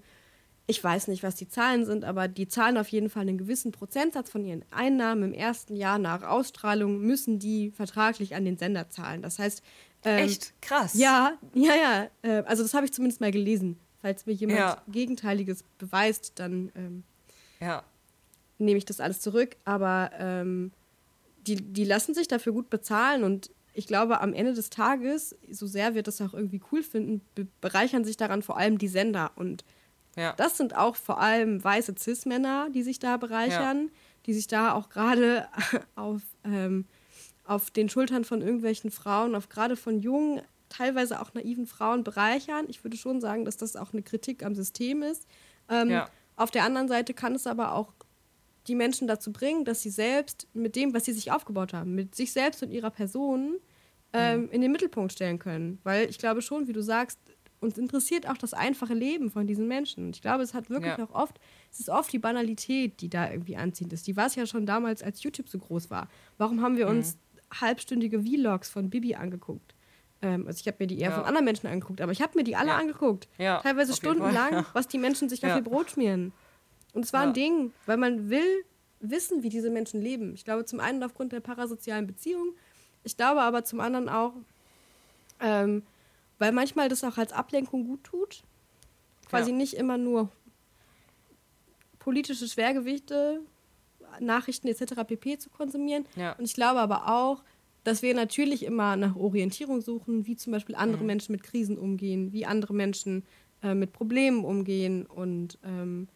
ich weiß nicht, was die Zahlen sind, aber die zahlen auf jeden Fall einen gewissen Prozentsatz von ihren Einnahmen im ersten Jahr nach Ausstrahlung, müssen die vertraglich an den Sender zahlen. Das heißt. Ähm, Echt? Krass. Ja, ja, ja. Äh, also das habe ich zumindest mal gelesen. Falls mir jemand ja. Gegenteiliges beweist, dann ähm, ja. nehme ich das alles zurück. Aber ähm, die, die lassen sich dafür gut bezahlen und ich glaube, am Ende des Tages, so sehr wir das auch irgendwie cool finden, be bereichern sich daran vor allem die Sender. Und ja. das sind auch vor allem weiße Cis-Männer, die sich da bereichern, ja. die sich da auch gerade (laughs) auf, ähm, auf den Schultern von irgendwelchen Frauen, auf gerade von jungen, teilweise auch naiven Frauen bereichern. Ich würde schon sagen, dass das auch eine Kritik am System ist. Ähm, ja. Auf der anderen Seite kann es aber auch die Menschen dazu bringen, dass sie selbst mit dem, was sie sich aufgebaut haben, mit sich selbst und ihrer Person ähm, mhm. in den Mittelpunkt stellen können. Weil ich glaube schon, wie du sagst, uns interessiert auch das einfache Leben von diesen Menschen. Und ich glaube, es hat wirklich ja. auch oft, es ist oft die Banalität, die da irgendwie anziehend ist. Die war es ja schon damals, als YouTube so groß war. Warum haben wir mhm. uns halbstündige Vlogs von Bibi angeguckt? Ähm, also ich habe mir die eher ja. von anderen Menschen angeguckt, aber ich habe mir die alle ja. angeguckt. Teilweise stundenlang, (laughs) was die Menschen sich auf ihr Brot schmieren. Und es war ja. ein Ding, weil man will wissen, wie diese Menschen leben. Ich glaube, zum einen aufgrund der parasozialen Beziehung, ich glaube aber zum anderen auch, ähm, weil manchmal das auch als Ablenkung gut tut. Quasi ja. nicht immer nur politische Schwergewichte, Nachrichten etc. pp. zu konsumieren. Ja. Und ich glaube aber auch, dass wir natürlich immer nach Orientierung suchen, wie zum Beispiel andere mhm. Menschen mit Krisen umgehen, wie andere Menschen äh, mit Problemen umgehen und ähm,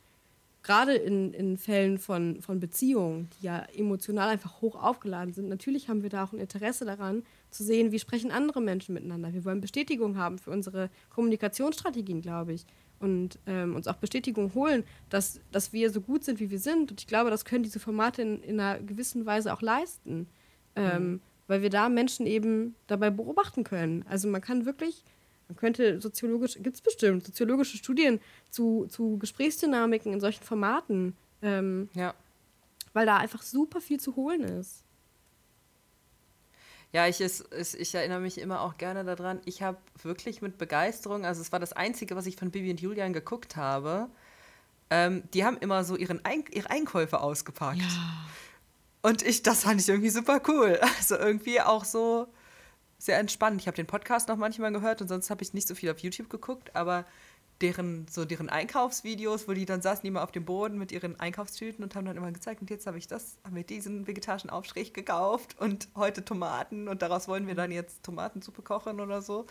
gerade in, in Fällen von, von Beziehungen, die ja emotional einfach hoch aufgeladen sind, natürlich haben wir da auch ein Interesse daran, zu sehen, wie sprechen andere Menschen miteinander. Wir wollen Bestätigung haben für unsere Kommunikationsstrategien, glaube ich. Und ähm, uns auch Bestätigung holen, dass, dass wir so gut sind, wie wir sind. Und ich glaube, das können diese Formate in, in einer gewissen Weise auch leisten. Ähm, mhm. Weil wir da Menschen eben dabei beobachten können. Also man kann wirklich man könnte soziologisch, gibt es bestimmt, soziologische Studien zu, zu Gesprächsdynamiken in solchen Formaten. Ähm, ja. Weil da einfach super viel zu holen ist. Ja, ich, ist, ist, ich erinnere mich immer auch gerne daran. Ich habe wirklich mit Begeisterung, also es war das Einzige, was ich von Bibi und Julian geguckt habe. Ähm, die haben immer so ihren Ein ihre Einkäufe ausgepackt. Ja. Und ich, das fand ich irgendwie super cool. (laughs) Also irgendwie auch so, sehr entspannt. Ich habe den Podcast noch manchmal gehört und sonst habe ich nicht so viel auf YouTube geguckt, aber deren, so deren Einkaufsvideos, wo die dann saßen immer auf dem Boden mit ihren Einkaufstüten und haben dann immer gezeigt, und jetzt habe ich das, haben wir diesen vegetarischen Aufstrich gekauft und heute Tomaten und daraus wollen wir dann jetzt Tomatensuppe kochen oder so.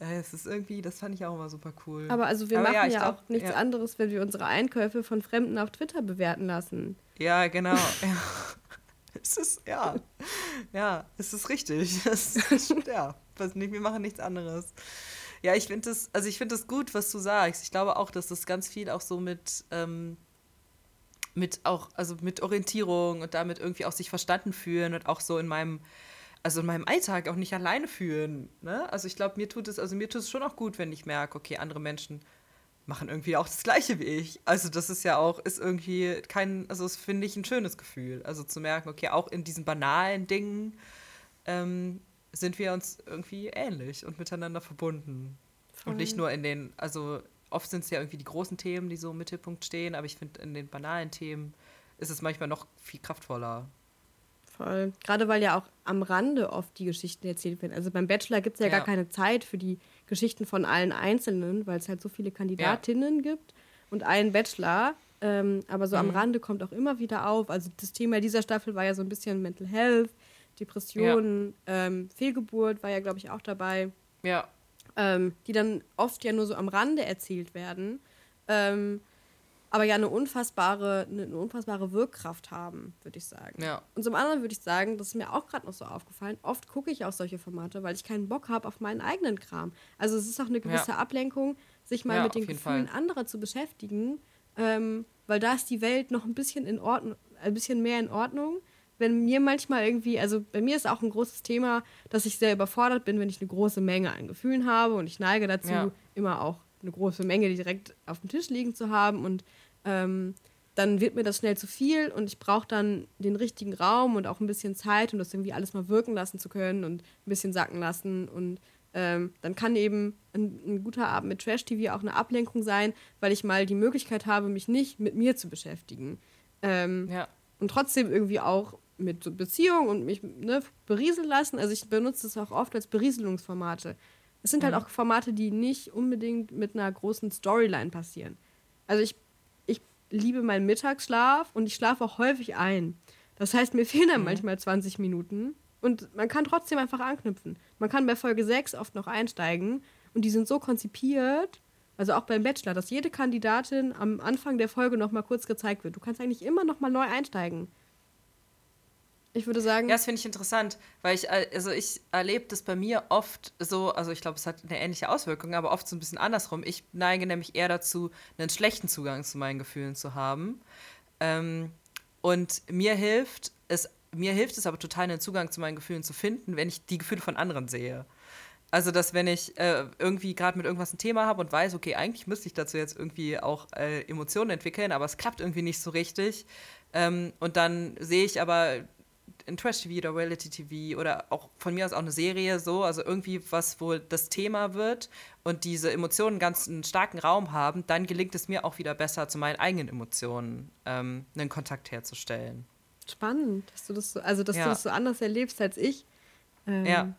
Äh, es ist irgendwie, das fand ich auch immer super cool. Aber also wir Aber machen ja, ja auch nichts ja. anderes, wenn wir unsere Einkäufe von Fremden auf Twitter bewerten lassen. Ja, genau. (laughs) Es ist, ja, ja, es ist richtig. (laughs) Es ist, ja, wir machen nichts anderes. Ja, ich finde das, also ich finde das gut, was du sagst. Ich glaube auch, dass das ganz viel auch so mit, ähm, mit auch, also mit Orientierung und damit irgendwie auch sich verstanden fühlen und auch so in meinem, also in meinem Alltag auch nicht alleine fühlen. Ne? Also ich glaube, mir tut es, also mir tut es schon auch gut, wenn ich merke, okay, andere Menschen machen irgendwie auch das Gleiche wie ich. Also das ist ja auch, ist irgendwie kein, also das finde ich ein schönes Gefühl. Also zu merken, okay, auch in diesen banalen Dingen ähm, sind wir uns irgendwie ähnlich und miteinander verbunden. Voll. Und nicht nur in den, also oft sind es ja irgendwie die großen Themen, die so im Mittelpunkt stehen, aber ich finde, in den banalen Themen ist es manchmal noch viel kraftvoller. Voll. Gerade weil ja auch am Rande oft die Geschichten erzählt werden. Also beim Bachelor gibt es ja, ja, gar keine Zeit für die Geschichten von allen Einzelnen, weil es halt so viele Kandidatinnen ja. gibt und einen Bachelor. Ähm, aber so mhm. am Rande kommt auch immer wieder auf. Also das Thema dieser Staffel war ja so ein bisschen Mental Health, Depressionen, ja. ähm, Fehlgeburt war ja, glaube ich, auch dabei. Ja. Ähm, die dann oft ja nur so am Rande erzählt werden. Ähm, aber ja eine unfassbare, eine, eine unfassbare Wirkkraft haben, würde ich sagen. Ja. Und zum anderen würde ich sagen, das ist mir auch gerade noch so aufgefallen, oft gucke ich auch solche Formate, weil ich keinen Bock habe auf meinen eigenen Kram. Also es ist auch eine gewisse Ja. Ablenkung, sich mal Ja, mit den Gefühlen Fall. anderer zu beschäftigen, ähm, weil da ist die Welt noch ein bisschen in Ordnung, ein bisschen mehr in Ordnung. Wenn mir manchmal irgendwie, also bei mir ist auch ein großes Thema, dass ich sehr überfordert bin, wenn ich eine große Menge an Gefühlen habe und ich neige dazu, immer auch eine große Menge direkt auf dem Tisch liegen zu haben und ähm, dann wird mir das schnell zu viel und ich brauche dann den richtigen Raum und auch ein bisschen Zeit, um das irgendwie alles mal wirken lassen zu können und ein bisschen sacken lassen. Und ähm, dann kann eben ein, ein guter Abend mit Trash-TV auch eine Ablenkung sein, weil ich mal die Möglichkeit habe, mich nicht mit mir zu beschäftigen. Ähm, Ja. und trotzdem irgendwie auch mit Beziehung und mich ne, berieseln lassen. Also ich benutze es auch oft als Berieselungsformate. Es sind halt auch Formate, die nicht unbedingt mit einer großen Storyline passieren. Also ich, ich liebe meinen Mittagsschlaf und ich schlafe auch häufig ein. Das heißt, mir (laughs) fehlen dann manchmal 20 Minuten und man kann trotzdem einfach anknüpfen. Man kann bei Folge 6 oft noch einsteigen und die sind so konzipiert, also auch beim Bachelor, dass jede Kandidatin am Anfang der Folge noch mal kurz gezeigt wird. Du kannst eigentlich immer noch mal neu einsteigen. Ich würde sagen, Ja, das finde ich interessant, weil ich, äh, also ich erlebe das bei mir oft so, also ich glaube, es hat eine ähnliche Auswirkung, aber oft so ein bisschen andersrum. Ich neige nämlich eher dazu, einen schlechten Zugang zu meinen Gefühlen zu haben. Ähm, und mir hilft es, mir hilft es aber total, einen Zugang zu meinen Gefühlen zu finden, wenn ich die Gefühle von anderen sehe. Also, dass wenn ich äh, irgendwie gerade mit irgendwas ein Thema habe und weiß, okay, eigentlich müsste ich dazu jetzt irgendwie auch äh, Emotionen entwickeln, aber es klappt irgendwie nicht so richtig. Ähm, und dann sehe ich aber in Trash-TV oder Reality-TV oder auch von mir aus auch eine Serie so, also irgendwie was wohl das Thema wird und diese Emotionen ganz einen starken Raum haben, dann gelingt es mir auch wieder besser, zu meinen eigenen Emotionen ähm, einen Kontakt herzustellen. spannend, dass du das so, also dass Ja. du das so anders erlebst als ich. Ähm, Ja.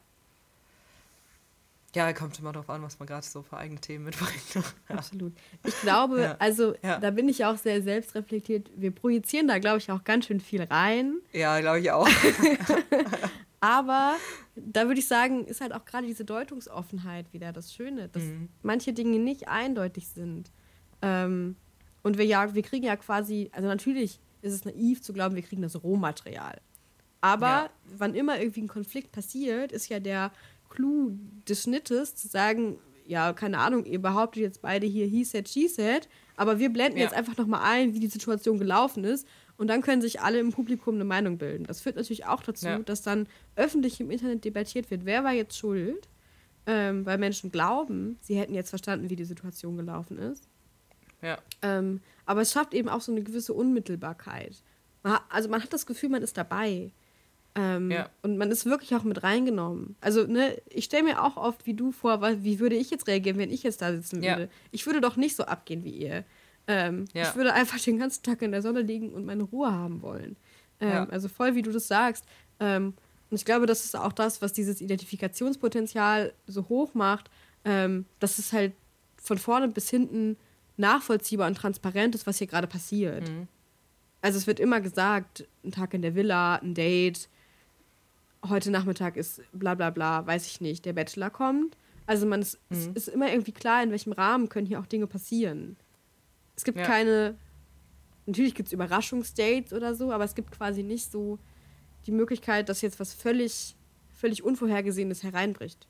Ja, kommt immer darauf an, was man gerade so für eigene Themen mitbringt. (laughs) Absolut. Ich glaube, Ja. also Ja. da bin ich auch sehr selbstreflektiert. Wir projizieren da, glaube ich, auch ganz schön viel rein. ja, glaube ich auch. (laughs) (laughs) Aber da würde ich sagen, ist halt auch gerade diese Deutungsoffenheit wieder das Schöne, dass Mhm. manche Dinge nicht eindeutig sind. Ähm, und wir ja, wir kriegen ja quasi, also natürlich ist es naiv zu glauben, wir kriegen das Rohmaterial. Aber Ja. wann immer irgendwie ein Konflikt passiert, ist ja der Clou des Schnittes zu sagen, ja, keine Ahnung, ihr behauptet jetzt beide hier he said, she said, aber wir blenden Ja. jetzt einfach nochmal ein, wie die Situation gelaufen ist und dann können sich alle im Publikum eine Meinung bilden. Das führt natürlich auch dazu, Ja. dass dann öffentlich im Internet debattiert wird, wer war jetzt schuld, ähm, weil Menschen glauben, sie hätten jetzt verstanden, wie die Situation gelaufen ist. Ja. Ähm, aber es schafft eben auch so eine gewisse Unmittelbarkeit. Man hat, also man hat das Gefühl, man ist dabei. Ähm, Ja. Und man ist wirklich auch mit reingenommen. Also, ne, ich stelle mir auch oft wie du vor, wie würde ich jetzt reagieren, wenn ich jetzt da sitzen Ja. würde. Ich würde doch nicht so abgehen wie ihr. Ähm, Ja. Ich würde einfach den ganzen Tag in der Sonne liegen und meine Ruhe haben wollen. Ähm, Ja. Also voll, wie du das sagst. Ähm, und ich glaube, das ist auch das, was dieses Identifikationspotenzial so hoch macht, ähm, dass es halt von vorne bis hinten nachvollziehbar und transparent ist, was hier gerade passiert. Mhm. Also es wird immer gesagt, ein Tag in der Villa, ein Date, heute Nachmittag ist bla bla bla, weiß ich nicht, der Bachelor kommt. Also man ist, es Mhm. ist immer irgendwie klar, in welchem Rahmen können hier auch Dinge passieren. Es gibt Ja. keine, natürlich gibt es Überraschungsdates oder so, aber es gibt quasi nicht so die Möglichkeit, dass jetzt was völlig, völlig Unvorhergesehenes hereinbricht.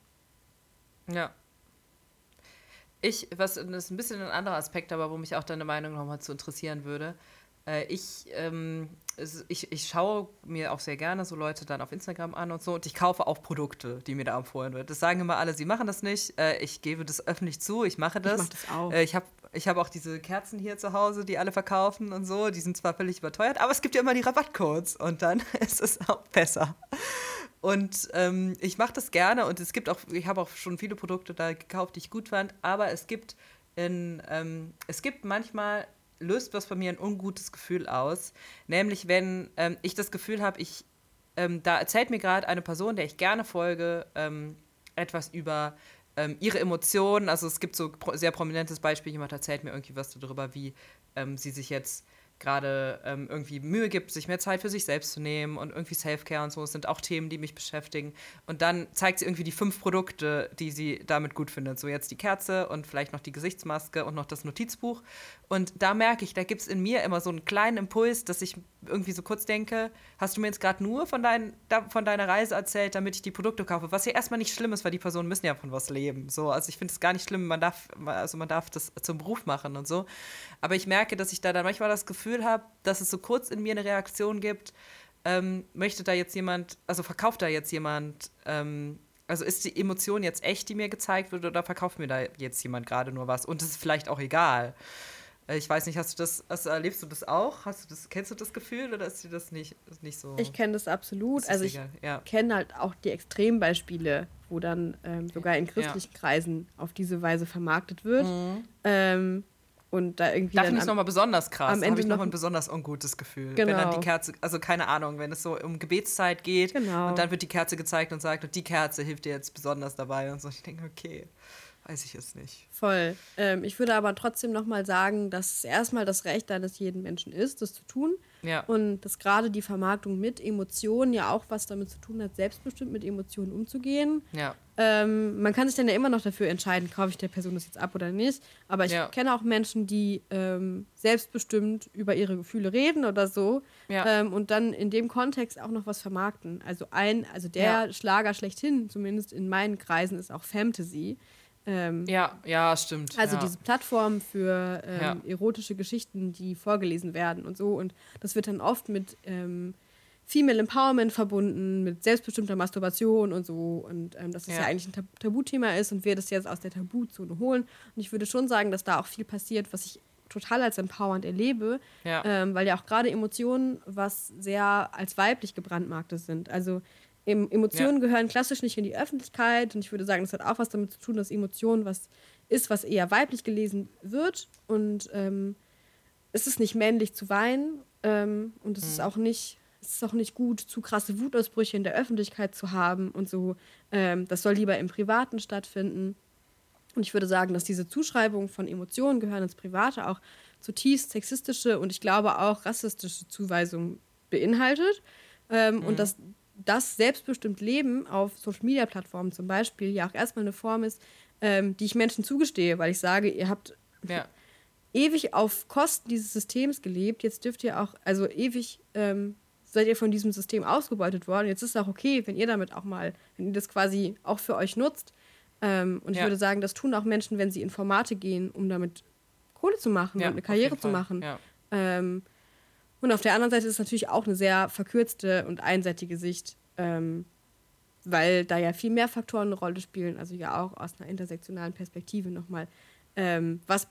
Ja. Ich, was das ist ein bisschen ein anderer Aspekt, aber wo mich auch deine Meinung nochmal zu interessieren würde. Äh, ich, ähm, ich, ich schaue mir auch sehr gerne so Leute dann auf Instagram an und so und ich kaufe auch Produkte, die mir da empfohlen wird. Das sagen immer alle, sie machen das nicht. Äh, ich gebe das öffentlich zu, ich mache das. mach das auch. Äh, ich habe ich hab auch diese Kerzen hier zu Hause, die alle verkaufen und so. Die sind zwar völlig überteuert, aber es gibt ja immer die Rabattcodes und dann (laughs) ist es auch besser. Und ähm, ich mache das gerne und es gibt auch, ich habe auch schon viele Produkte da gekauft, die ich gut fand, aber es gibt in, ähm, es gibt manchmal löst was bei mir ein ungutes Gefühl aus, nämlich wenn ähm, ich das Gefühl habe, ich ähm, da erzählt mir gerade eine Person, der ich gerne folge, ähm, etwas über ähm, ihre Emotionen. Also es gibt so pro sehr prominentes Beispiel, jemand erzählt mir irgendwie was darüber, wie ähm, sie sich jetzt gerade ähm, irgendwie Mühe gibt, sich mehr Zeit für sich selbst zu nehmen und irgendwie Self-Care und so, das sind auch Themen, die mich beschäftigen. Und dann zeigt sie irgendwie die fünf Produkte, die sie damit gut findet. So jetzt die Kerze und vielleicht noch die Gesichtsmaske und noch das Notizbuch. Und da merke ich, da gibt es in mir immer so einen kleinen Impuls, dass ich irgendwie so kurz denke, hast du mir jetzt gerade nur von, dein, von deiner Reise erzählt, damit ich die Produkte kaufe? Was ja erstmal nicht schlimm ist, weil die Personen müssen ja von was leben. So, also ich finde es gar nicht schlimm, man darf, also man darf das zum Beruf machen und so. Aber ich merke, dass ich da dann manchmal das Gefühl habe, dass es so kurz in mir eine Reaktion gibt, ähm, möchte da jetzt jemand, also verkauft da jetzt jemand, ähm, also ist die Emotion jetzt echt, die mir gezeigt wird, oder verkauft mir da jetzt jemand gerade nur was? Und es ist vielleicht auch egal. Äh, ich weiß nicht, hast du das, hast, erlebst du das auch? Hast du das, kennst du das Gefühl oder ist dir das nicht, nicht so? Ich kenne das absolut. also ich ja. kenne halt auch die Extrembeispiele, wo dann ähm, sogar in christlichen ja. Kreisen auf diese Weise vermarktet wird. Mhm. Ähm, und da irgendwie. Da finde ich es nochmal besonders krass. Am Ende habe ich nochmal ein besonders ungutes Gefühl. Genau. Wenn dann die Kerze, also keine Ahnung, wenn es so um Gebetszeit geht genau. und dann wird die Kerze gezeigt und sagt, und die Kerze hilft dir jetzt besonders dabei und so. Ich denke, okay weiß ich es nicht. Voll. Ähm, ich würde aber trotzdem nochmal sagen, dass es erstmal das Recht eines jeden Menschen ist, das zu tun. Ja. Und dass gerade die Vermarktung mit Emotionen ja auch was damit zu tun hat, selbstbestimmt mit Emotionen umzugehen. Ja. Ähm, man kann sich dann ja immer noch dafür entscheiden, kaufe ich der Person das jetzt ab oder nicht. Aber ich ja. kenne auch Menschen, die ähm, selbstbestimmt über ihre Gefühle reden oder so ja. ähm, und dann in dem Kontext auch noch was vermarkten. Also ein, also der. Schlager schlechthin, zumindest in meinen Kreisen, ist auch Fantasy. Ähm, ja, ja, stimmt. Also ja. diese Plattform für ähm, ja. erotische Geschichten, die vorgelesen werden und so. Und das wird dann oft mit ähm, Female Empowerment verbunden, mit selbstbestimmter Masturbation und so. Und ähm, dass das ja. ja eigentlich ein Tabuthema ist und wir das jetzt aus der Tabuzone holen. Und ich würde schon sagen, dass da auch viel passiert, was ich total als empowernd erlebe. Ähm, weil ja auch gerade Emotionen was sehr als weiblich gebrandmarktes sind. Also Emotionen ja. gehören klassisch nicht in die Öffentlichkeit und ich würde sagen, das hat auch was damit zu tun, dass Emotionen was ist, was eher weiblich gelesen wird und ähm, es ist nicht männlich zu weinen ähm, und es mhm. ist auch nicht es ist auch nicht gut, zu krasse Wutausbrüche in der Öffentlichkeit zu haben und so. Ähm, das soll lieber im Privaten stattfinden. Und ich würde sagen, dass diese Zuschreibungen von Emotionen gehören ins Private auch zutiefst sexistische und ich glaube auch rassistische Zuweisungen beinhaltet. Ähm, mhm. Und dass das selbstbestimmt Leben auf Social-Media-Plattformen zum Beispiel ja auch erstmal eine Form ist, ähm, die ich Menschen zugestehe, weil ich sage, ihr habt ja. (laughs) ewig auf Kosten dieses Systems gelebt, jetzt dürft ihr auch, also ewig ähm, seid ihr von diesem System ausgebeutet worden, jetzt ist es auch okay, wenn ihr damit auch mal, wenn ihr das quasi auch für euch nutzt. Ähm, und ich würde sagen, das tun auch Menschen, wenn sie in Formate gehen, um damit Kohle zu machen ja, und eine Karriere zu machen. Ja. Ähm, und auf der anderen Seite ist es natürlich auch eine sehr verkürzte und einseitige Sicht, ähm, weil da ja viel mehr Faktoren eine Rolle spielen, also ja auch aus einer intersektionalen Perspektive nochmal. Ähm, was,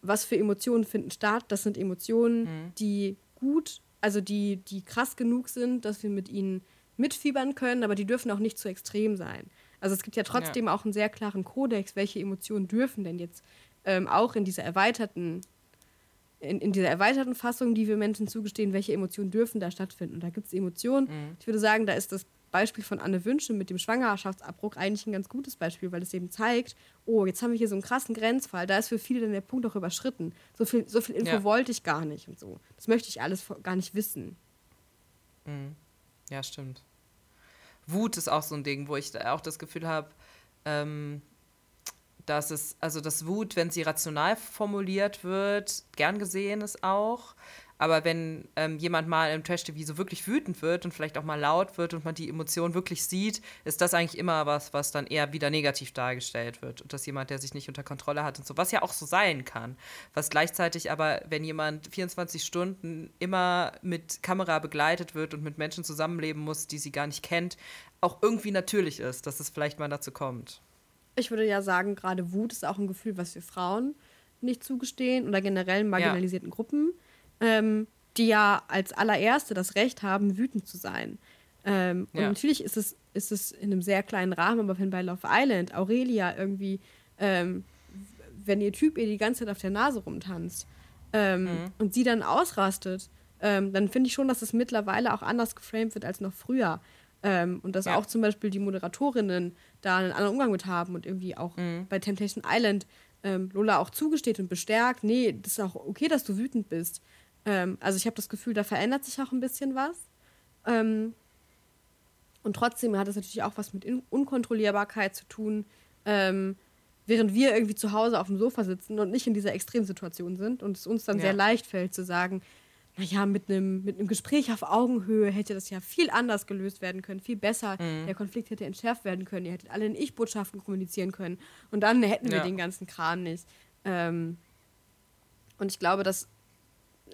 was für Emotionen finden statt? Das sind Emotionen, mhm. die gut, also die, die krass genug sind, dass wir mit ihnen mitfiebern können, aber die dürfen auch nicht zu extrem sein. Also es gibt ja trotzdem ja. auch einen sehr klaren Kodex, welche Emotionen dürfen denn jetzt ähm, auch in dieser erweiterten in, in dieser erweiterten Fassung, die wir Menschen zugestehen, welche Emotionen dürfen da stattfinden. Und da gibt es Emotionen. Mhm. Ich würde sagen, da ist das Beispiel von Anne Wünsche mit dem Schwangerschaftsabbruch eigentlich ein ganz gutes Beispiel, weil es eben zeigt, oh, jetzt haben wir hier so einen krassen Grenzfall, da ist für viele dann der Punkt auch überschritten. So viel, so viel Info ja. wollte ich gar nicht und so. Das möchte ich alles gar nicht wissen. Mhm. Ja, stimmt. Wut ist auch so ein Ding, wo ich auch das Gefühl habe, ähm, dass es, also das Wut, wenn sie rational formuliert wird, gern gesehen ist auch. Aber wenn ähm, jemand mal im Trash-TV so wirklich wütend wird und vielleicht auch mal laut wird und man die Emotion wirklich sieht, ist das eigentlich immer was, was dann eher wieder negativ dargestellt wird. Und dass jemand, der sich nicht unter Kontrolle hat und so, was ja auch so sein kann. Was gleichzeitig aber, wenn jemand 24 Stunden immer mit Kamera begleitet wird und mit Menschen zusammenleben muss, die sie gar nicht kennt, auch irgendwie natürlich ist, dass es vielleicht mal dazu kommt. Ich würde ja sagen, gerade Wut ist auch ein Gefühl, was wir Frauen nicht zugestehen oder generell marginalisierten ja. Gruppen, ähm, die ja als allererste das Recht haben, wütend zu sein. Ähm, ja. Und natürlich ist es, ist es in einem sehr kleinen Rahmen, aber wenn bei Love Island Aurelia irgendwie, ähm, wenn ihr Typ ihr die ganze Zeit auf der Nase rumtanzt ähm, mhm. und sie dann ausrastet, ähm, dann finde ich schon, dass es mittlerweile auch anders geframed wird als noch früher. Ähm, und dass ja. auch zum Beispiel die Moderatorinnen da einen anderen Umgang mit haben und irgendwie auch mhm. bei Temptation Island ähm, Lola auch zugesteht und bestärkt, nee, das ist auch okay, dass du wütend bist. Ähm, also ich habe das Gefühl, da verändert sich auch ein bisschen was. Ähm, und trotzdem hat es natürlich auch was mit In Unkontrollierbarkeit zu tun, ähm, während wir irgendwie zu Hause auf dem Sofa sitzen und nicht in dieser Extremsituation sind und es uns dann ja. sehr leicht fällt zu sagen, naja, mit einem mit Gespräch auf Augenhöhe hätte das ja viel anders gelöst werden können, viel besser. Mhm. Der Konflikt hätte entschärft werden können. Ihr hättet alle in Ich-Botschaften kommunizieren können. Und dann hätten wir ja. den ganzen Kran nicht. Ähm, und ich glaube, dass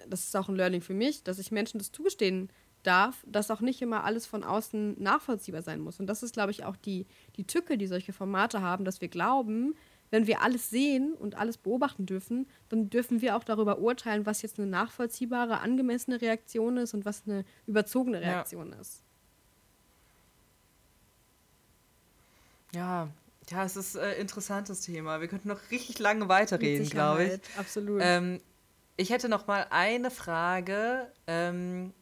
das ist auch ein Learning für mich, dass ich Menschen das zugestehen darf, dass auch nicht immer alles von außen nachvollziehbar sein muss. Und das ist, glaube ich, auch die, die Tücke, die solche Formate haben, dass wir glauben, wenn wir alles sehen und alles beobachten dürfen, dann dürfen wir auch darüber urteilen, was jetzt eine nachvollziehbare, angemessene Reaktion ist und was eine überzogene Reaktion ja. ist. Ja, ja, es ist ein äh, interessantes Thema. Wir könnten noch richtig lange weiterreden, glaube ich. Absolut. Ähm, ich hätte noch mal eine Frage. Ähm,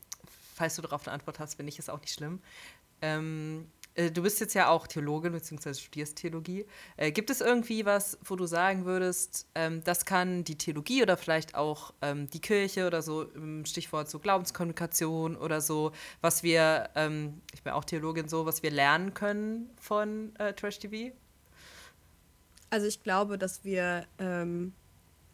falls du darauf eine Antwort hast, finde ich es auch nicht schlimm. Ähm, äh, du bist jetzt ja auch Theologin bzw. studierst Theologie. Äh, gibt es irgendwie was, wo du sagen würdest, ähm, das kann die Theologie oder vielleicht auch ähm, die Kirche oder so, Stichwort so Glaubenskommunikation oder so, was wir, ähm, ich bin auch Theologin, so, was wir lernen können von äh, Trash TV? Also ich glaube, dass wir, ähm,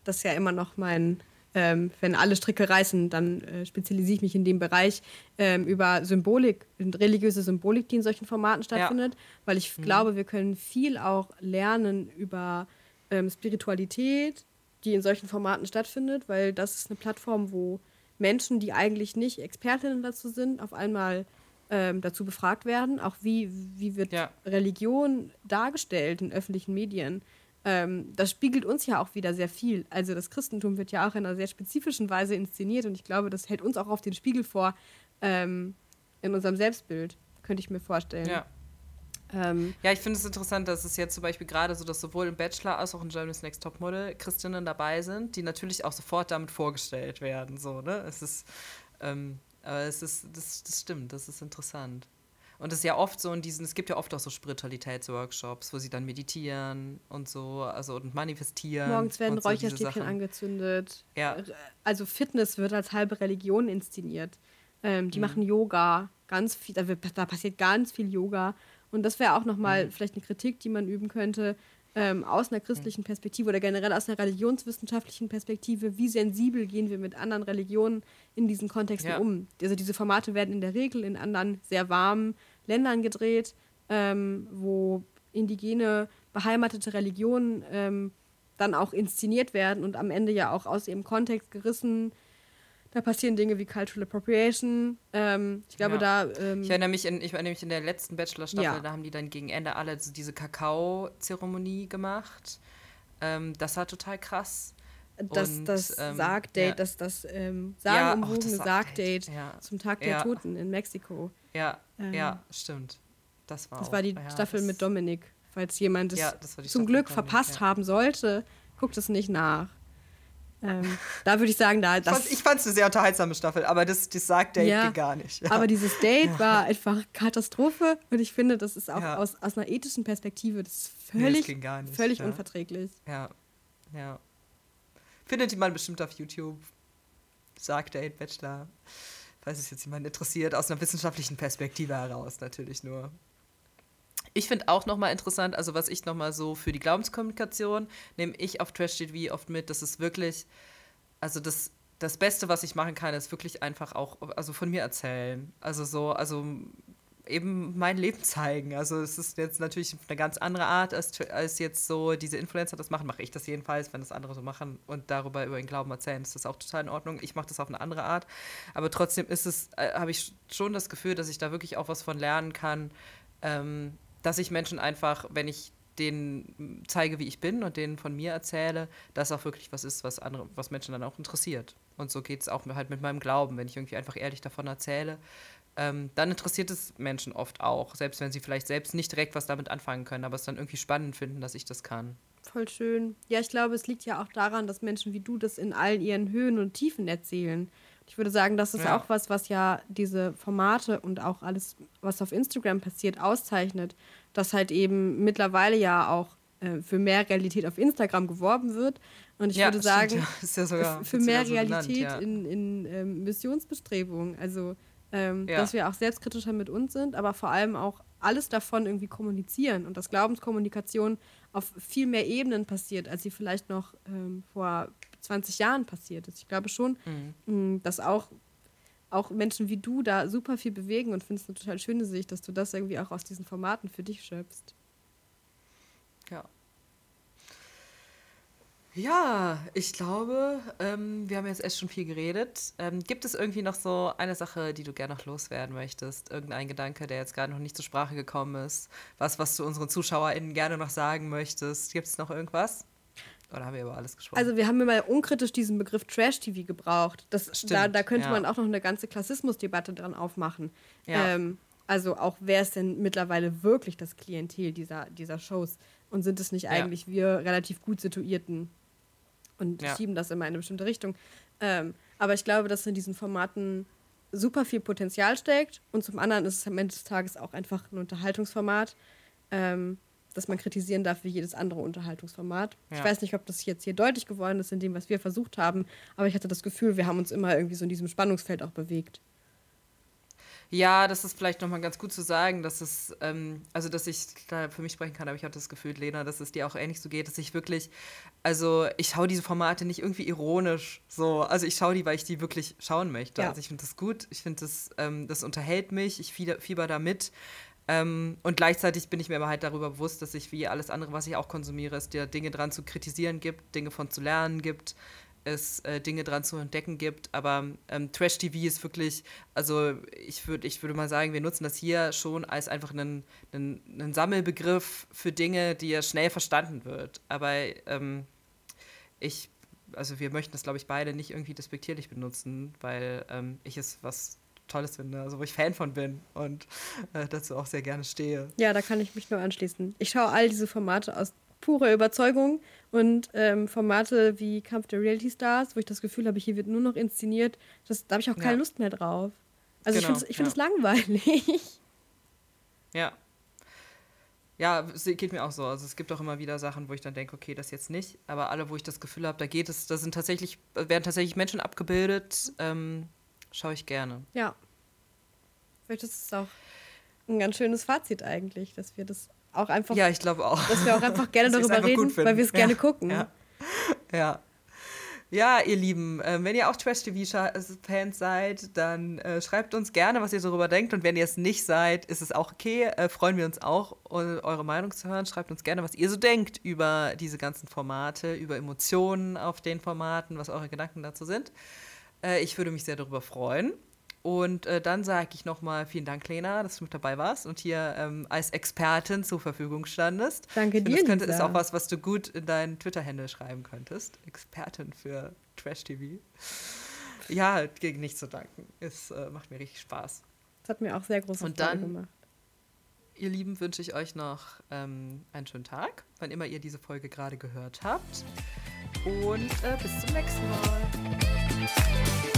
das ist ja immer noch mein ähm, wenn alle Stricke reißen, dann äh, spezialisiere ich mich in dem Bereich ähm, über Symbolik, religiöse Symbolik, die in solchen Formaten stattfindet, ja. weil ich mhm. glaube, wir können viel auch lernen über ähm, Spiritualität, die in solchen Formaten stattfindet, weil das ist eine Plattform, wo Menschen, die eigentlich nicht Expertinnen dazu sind, auf einmal ähm, dazu befragt werden, auch wie, wie wird ja. Religion dargestellt in öffentlichen Medien ähm, das spiegelt uns ja auch wieder sehr viel. Also das Christentum wird ja auch in einer sehr spezifischen Weise inszeniert und ich glaube, das hält uns auch auf den Spiegel vor ähm, in unserem Selbstbild, könnte ich mir vorstellen. Ja. Ähm, ja, ich finde es interessant, dass es jetzt zum Beispiel gerade so, dass sowohl im Bachelor als auch in Germany's Next Topmodel Christinnen dabei sind, die natürlich auch sofort damit vorgestellt werden. So, ne? Es ist, ähm, aber es ist, das, das stimmt, das ist interessant. Und es ist ja oft so in diesen, es gibt ja oft auch so Spiritualitätsworkshops, wo sie dann meditieren und so, also und manifestieren. Morgens werden so Räucherstäbchen angezündet. Ja. Also Fitness wird als halbe Religion inszeniert. Ähm, die mhm. machen Yoga, ganz viel, da, wird, da, passiert ganz viel Yoga. Und das wäre auch nochmal mhm. vielleicht eine Kritik, die man üben könnte, ähm, aus einer christlichen Perspektive oder generell aus einer religionswissenschaftlichen Perspektive, wie sensibel gehen wir mit anderen Religionen in diesen Kontexten ja. um. Also diese Formate werden in der Regel in anderen sehr warmen Ländern gedreht, ähm, wo indigene, beheimatete Religionen ähm, dann auch inszeniert werden und am Ende ja auch aus ihrem Kontext gerissen da passieren Dinge wie Cultural Appropriation. Ähm, ich glaube, ja. da. Ähm, ich erinnere mich in, ich erinnere mich in der letzten Bachelor-Staffel, ja. da haben die dann gegen Ende alle so diese Kakao-Zeremonie gemacht. Ähm, das war total krass. Das, und, das ähm, Sargdate, ja. das, das ähm, sagenumwogene ja, Sargdate ja. zum Tag der Toten in Mexiko. Ja, ähm, ja, stimmt. Das war Das auch, war die Staffel mit Dominik. Falls jemand es zum Glück verpasst haben sollte, guckt es nicht nach. Ähm, da würde ich sagen, da. Das ich fand es eine sehr unterhaltsame Staffel, aber das, das sagt Date ja, gar nicht. Ja. Aber dieses Date ja. war einfach Katastrophe und ich finde, das ist auch aus, aus einer ethischen Perspektive das ist völlig, nee, das völlig unverträglich. Ja, ja. Findet man bestimmt auf YouTube. Sagt Date Bachelor. Falls es jetzt jemand interessiert, aus einer wissenschaftlichen Perspektive heraus natürlich nur. Ich finde auch nochmal interessant, also was ich nochmal so für die Glaubenskommunikation nehme ich auf Trash TV oft mit, das ist wirklich, also das, das Beste, was ich machen kann, ist wirklich einfach auch, also von mir erzählen. Also so, also eben mein Leben zeigen. Also es ist jetzt natürlich eine ganz andere Art, als, als jetzt so diese Influencer das machen. Mache ich das jedenfalls, wenn das andere so machen und darüber über den Glauben erzählen, ist das auch total in Ordnung. Ich mache das auf eine andere Art. Aber trotzdem ist es, äh, habe ich schon das Gefühl, dass ich da wirklich auch was von lernen kann. Ähm, dass ich Menschen einfach, wenn ich denen zeige, wie ich bin und denen von mir erzähle, dass auch wirklich was ist, was andere, was Menschen dann auch interessiert. Und so geht es auch halt mit meinem Glauben, wenn ich irgendwie einfach ehrlich davon erzähle. Ähm, dann interessiert es Menschen oft auch, selbst wenn sie vielleicht selbst nicht direkt was damit anfangen können, aber es dann irgendwie spannend finden, dass ich das kann. Voll schön. Ja, ich glaube, es liegt ja auch daran, dass Menschen wie du das in all ihren Höhen und Tiefen erzählen. Ich würde sagen, das ist ja. auch was, was ja diese Formate und auch alles, was auf Instagram passiert, auszeichnet. Dass halt eben mittlerweile ja auch äh, für mehr Realität auf Instagram geworben wird. Und ich ja, würde sagen, stimmt, ja. Für mehr so Realität genannt, in, in ähm, Missionsbestrebungen. Also, ähm, dass wir auch selbstkritischer mit uns sind, aber vor allem auch alles davon irgendwie kommunizieren und dass Glaubenskommunikation auf viel mehr Ebenen passiert, als sie vielleicht noch ähm, vor 20 Jahren passiert ist. Ich glaube schon, mhm. mh, dass auch, auch Menschen wie du da super viel bewegen und finde es eine total schöne Sicht, dass du das irgendwie auch aus diesen Formaten für dich schöpfst. Ja. Ja, ich glaube, ähm, wir haben jetzt echt schon viel geredet. Ähm, gibt es irgendwie noch so eine Sache, die du gerne noch loswerden möchtest? Irgendein Gedanke, der jetzt gerade noch nicht zur Sprache gekommen ist? Was, was du unseren ZuschauerInnen gerne noch sagen möchtest? Gibt es noch irgendwas? Oder haben wir über alles gesprochen? Also wir haben mal unkritisch diesen Begriff Trash-TV gebraucht. Das, Stimmt, da, da könnte ja. man auch noch eine ganze Klassismusdebatte dran aufmachen. Ja. Ähm, also auch, wer ist denn mittlerweile wirklich das Klientel dieser, dieser Shows? Und sind es nicht eigentlich ja. wir relativ gut situierten und schieben das immer in eine bestimmte Richtung? Ähm, aber ich glaube, dass in diesen Formaten super viel Potenzial steckt und zum anderen ist es am Ende des Tages auch einfach ein Unterhaltungsformat, ähm, das man kritisieren darf wie jedes andere Unterhaltungsformat. Ja. Ich weiß nicht, ob das jetzt hier deutlich geworden ist in dem, was wir versucht haben, aber ich hatte das Gefühl, wir haben uns immer irgendwie so in diesem Spannungsfeld auch bewegt. Ja, das ist vielleicht nochmal ganz gut zu sagen, dass es, ähm, also dass ich da für mich sprechen kann, aber ich habe das Gefühl, Lena, dass es dir auch ähnlich so geht, dass ich wirklich, also ich schaue diese Formate nicht irgendwie ironisch so. Also ich schaue die, weil ich die wirklich schauen möchte. Ja. Also ich finde das gut, ich finde das, ähm, das unterhält mich, ich fieber da mit. Ähm, und gleichzeitig bin ich mir aber halt darüber bewusst, dass ich wie alles andere, was ich auch konsumiere, es dir Dinge dran zu kritisieren gibt, Dinge von zu lernen gibt, es äh, Dinge dran zu entdecken gibt. Aber ähm, Trash TV ist wirklich, also ich würde ich würd mal sagen, wir nutzen das hier schon als einfach einen, einen, einen Sammelbegriff für Dinge, die ja schnell verstanden wird. Aber ähm, ich, also wir möchten das, glaube ich, beide nicht irgendwie despektierlich benutzen, weil ähm, ich es was Tolles finde, also wo ich Fan von bin und äh, dazu auch sehr gerne stehe. Ja, da kann ich mich nur anschließen. Ich schaue all diese Formate aus purer Überzeugung und ähm, Formate wie Kampf der Reality Stars, wo ich das Gefühl habe, hier wird nur noch inszeniert, das, da habe ich auch keine ja. Lust mehr drauf. Also genau, ich finde es ja. langweilig. (laughs) Ja. Ja, es geht mir auch so. Also es gibt auch immer wieder Sachen, wo ich dann denke, okay, das jetzt nicht. Aber alle, wo ich das Gefühl habe, da geht es, da sind tatsächlich, werden tatsächlich Menschen abgebildet, ähm, schaue ich gerne. Ja. Vielleicht ist es auch ein ganz schönes Fazit eigentlich, dass wir das auch einfach. Ja, ich glaube auch. Dass wir auch einfach gerne (laughs) darüber reden, weil wir es ja, gerne gucken. Ja. ja. Ja, ihr Lieben, äh, wenn ihr auch Trash-TV-Fans seid, dann äh, schreibt uns gerne, was ihr darüber denkt. Und wenn ihr es nicht seid, ist es auch okay. Äh, freuen wir uns auch, eure Meinung zu hören. Schreibt uns gerne, was ihr so denkt über diese ganzen Formate, über Emotionen auf den Formaten, was eure Gedanken dazu sind. Äh, ich würde mich sehr darüber freuen. Und äh, dann sage ich nochmal vielen Dank, Lena, dass du mit dabei warst und hier ähm, als Expertin zur Verfügung standest. Danke dir. Das könnte, ist auch was, was du gut in deinen Twitter-Handle schreiben könntest. Expertin für Trash-TV. Ja, gegen nichts zu danken. Es äh, macht mir richtig Spaß. Das hat mir auch sehr große und dann, gemacht. Ihr Lieben, wünsche ich euch noch ähm, einen schönen Tag, wann immer ihr diese Folge gerade gehört habt. Und äh, bis zum nächsten Mal.